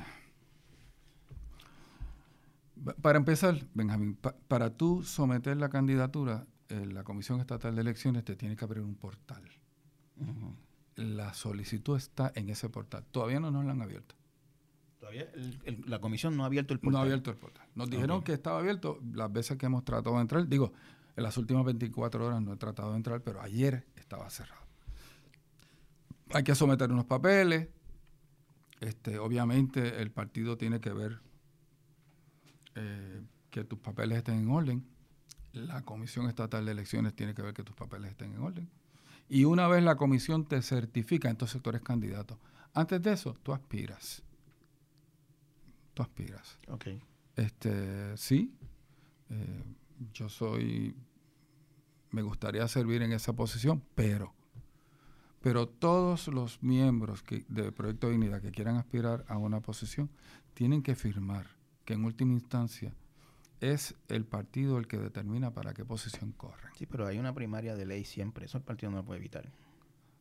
Para empezar, Benjamín, para tú someter la candidatura, eh, la Comisión Estatal de Elecciones te tiene que abrir un portal. La solicitud está en ese portal. Todavía no nos la han abierto. Todavía la comisión no ha abierto el portal. No ha abierto el portal. Nos dijeron que estaba abierto las veces que hemos tratado de entrar. Digo, en las últimas 24 horas no he tratado de entrar, pero ayer estaba cerrado. Hay que someter unos papeles, este, obviamente el partido tiene que ver eh, que tus papeles estén en orden. La Comisión Estatal de Elecciones tiene que ver que tus papeles estén en orden. Y una vez la comisión te certifica, entonces tú eres candidato. Antes de eso, tú aspiras. Tú aspiras. Ok. Este, sí, eh, yo soy, me gustaría servir en esa posición, pero pero todos los miembros que, de Proyecto Dignidad que quieran aspirar a una posición tienen que firmar que en última instancia es el partido el que determina para qué posición corren. Sí, pero hay una primaria de ley siempre, eso el partido no lo puede evitar.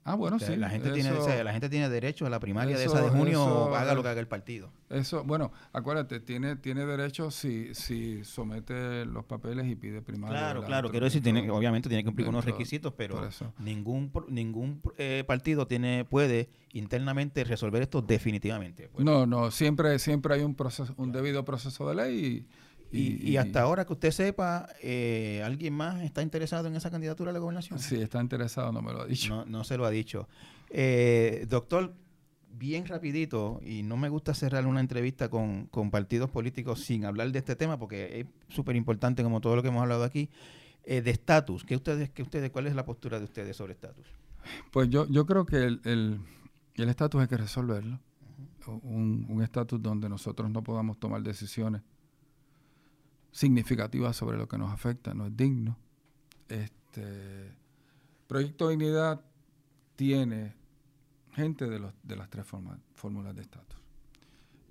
Ah, bueno, sí. La gente, tiene, la gente tiene derecho a la primaria de esa de junio, haga lo que haga el partido. Eso, bueno, acuérdate, tiene tiene derecho si, si somete los papeles y pide primaria. Claro, claro, quiero decir, tiene, obviamente tiene que cumplir unos requisitos, pero ningún ningún eh, partido tiene puede internamente resolver esto definitivamente. Pues. No, no, siempre siempre hay un proceso un debido proceso de ley y y, hasta ahora que usted sepa, eh, ¿alguien más está interesado en esa candidatura a la gobernación? Sí, está interesado, no me lo ha dicho. No, no se lo ha dicho. Eh, doctor, bien rapidito, y no me gusta cerrar una entrevista con, partidos políticos sin hablar de este tema, porque es súper importante, como todo lo que hemos hablado aquí, eh, de estatus. ¿Qué ustedes, qué ustedes, ¿Cuál es la postura de ustedes sobre estatus? Pues yo, yo creo que el estatus hay que resolverlo. Un estatus donde nosotros no podamos tomar decisiones significativa sobre lo que nos afecta, no es digno. Este Proyecto Dignidad tiene gente de, los, de las tres fórmulas de estatus.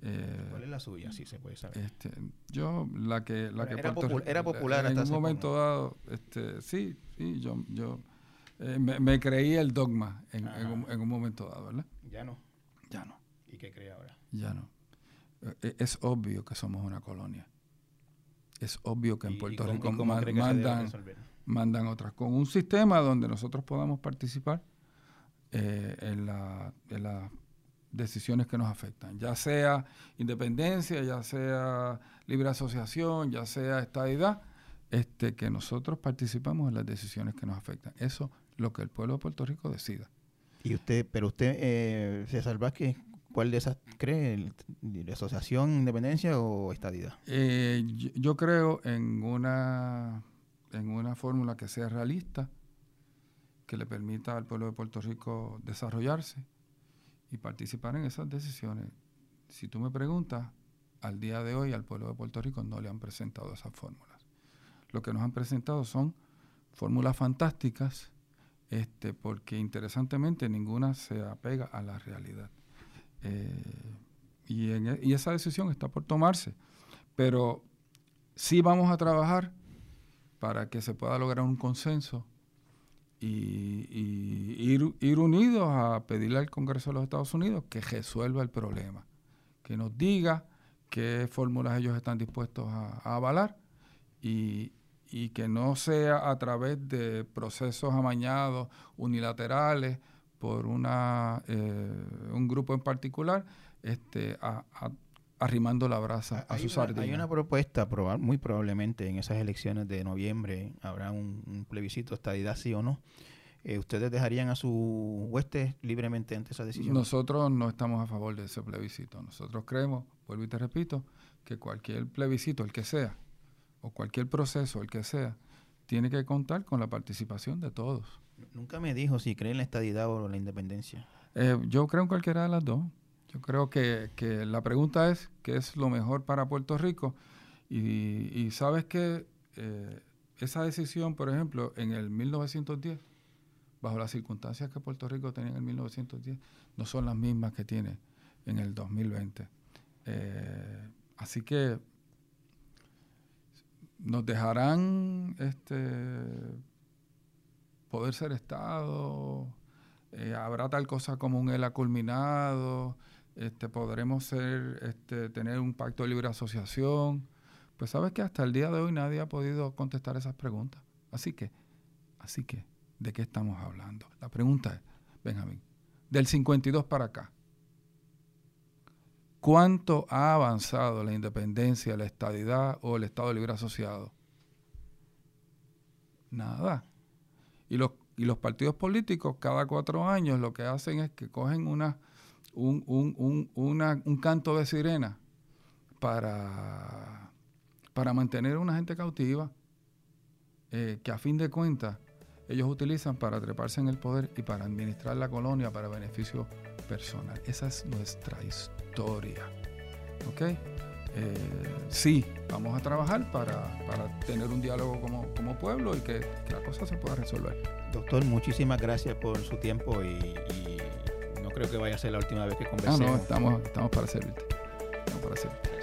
Eh, ¿Cuál es la suya? Si se puede saber. Este, yo, la que, la era, que era popular en un momento dado, este, sí, sí, yo, yo eh, me, creí el dogma en, un, momento dado, ¿verdad? Ya no. Ya no. ¿Y qué cree ahora? Ya no. Eh, es obvio que somos una colonia. Es obvio que en Puerto Rico mandan, mandan otras. Con un sistema donde nosotros podamos participar eh, en, la, en las decisiones que nos afectan, ya sea independencia, ya sea libre asociación, ya sea estadidad, este, que nosotros participamos en las decisiones que nos afectan. Eso es lo que el pueblo de Puerto Rico decida. Y usted, pero usted, eh, César Vázquez, ¿cuál de esas cree? ¿Asociación, independencia o estadidad? Eh, yo, creo en una, en una fórmula que sea realista, que le permita al pueblo de Puerto Rico desarrollarse y participar en esas decisiones. Si tú me preguntas, al día de hoy al pueblo de Puerto Rico no le han presentado esas fórmulas. Lo que nos han presentado son fórmulas fantásticas, este, porque interesantemente ninguna se apega a la realidad. Eh, e, y esa decisión está por tomarse, pero sí vamos a trabajar para que se pueda lograr un consenso y, ir, unidos a pedirle al Congreso de los Estados Unidos que resuelva el problema, que nos diga qué fórmulas ellos están dispuestos a, avalar y, que no sea a través de procesos amañados, unilaterales, por una, eh, un grupo en particular, este, arrimando la brasa a sus sardina. Hay una propuesta, muy probablemente en esas elecciones de noviembre habrá un, plebiscito, estadidad sí o no. Eh, ¿Ustedes dejarían a su huestes libremente ante esa decisión? Nosotros no estamos a favor de ese plebiscito. Nosotros creemos, vuelvo y te repito, que cualquier plebiscito, el que sea, o cualquier proceso, el que sea, tiene que contar con la participación de todos. Nunca me dijo si cree en la estadidad o la independencia. Eh, yo creo en cualquiera de las dos. Yo creo que, la pregunta es qué es lo mejor para Puerto Rico. Y, sabes que eh, esa decisión, por ejemplo, en el 1910, bajo las circunstancias que Puerto Rico tenía en el 1910, no son las mismas que tiene en el 2020. Eh, así que nos dejarán este, poder ser Estado, eh, habrá tal cosa como un ELA culminado, este, podremos ser, este, tener un pacto de libre asociación. Pues sabes que hasta el día de hoy nadie ha podido contestar esas preguntas. Así que, así que, ¿de qué estamos hablando? La pregunta es, Benjamín, del 52 para acá, ¿cuánto ha avanzado la independencia, la estadidad o el Estado libre asociado? Nada. Y los, y los partidos políticos cada cuatro años lo que hacen es que cogen una un, un, un, un canto de sirena para, para mantener a una gente cautiva eh, que a fin de cuentas ellos utilizan para treparse en el poder y para administrar la colonia para beneficio personal. Esa es nuestra historia. ¿Ok? Eh, sí, vamos a trabajar para, para tener un diálogo como, como pueblo y que, la cosa se pueda resolver. Doctor, muchísimas gracias por su tiempo y creo que vaya a ser la última vez que conversemos. Ah, no, estamos, estamos para servirte. Estamos para servirte.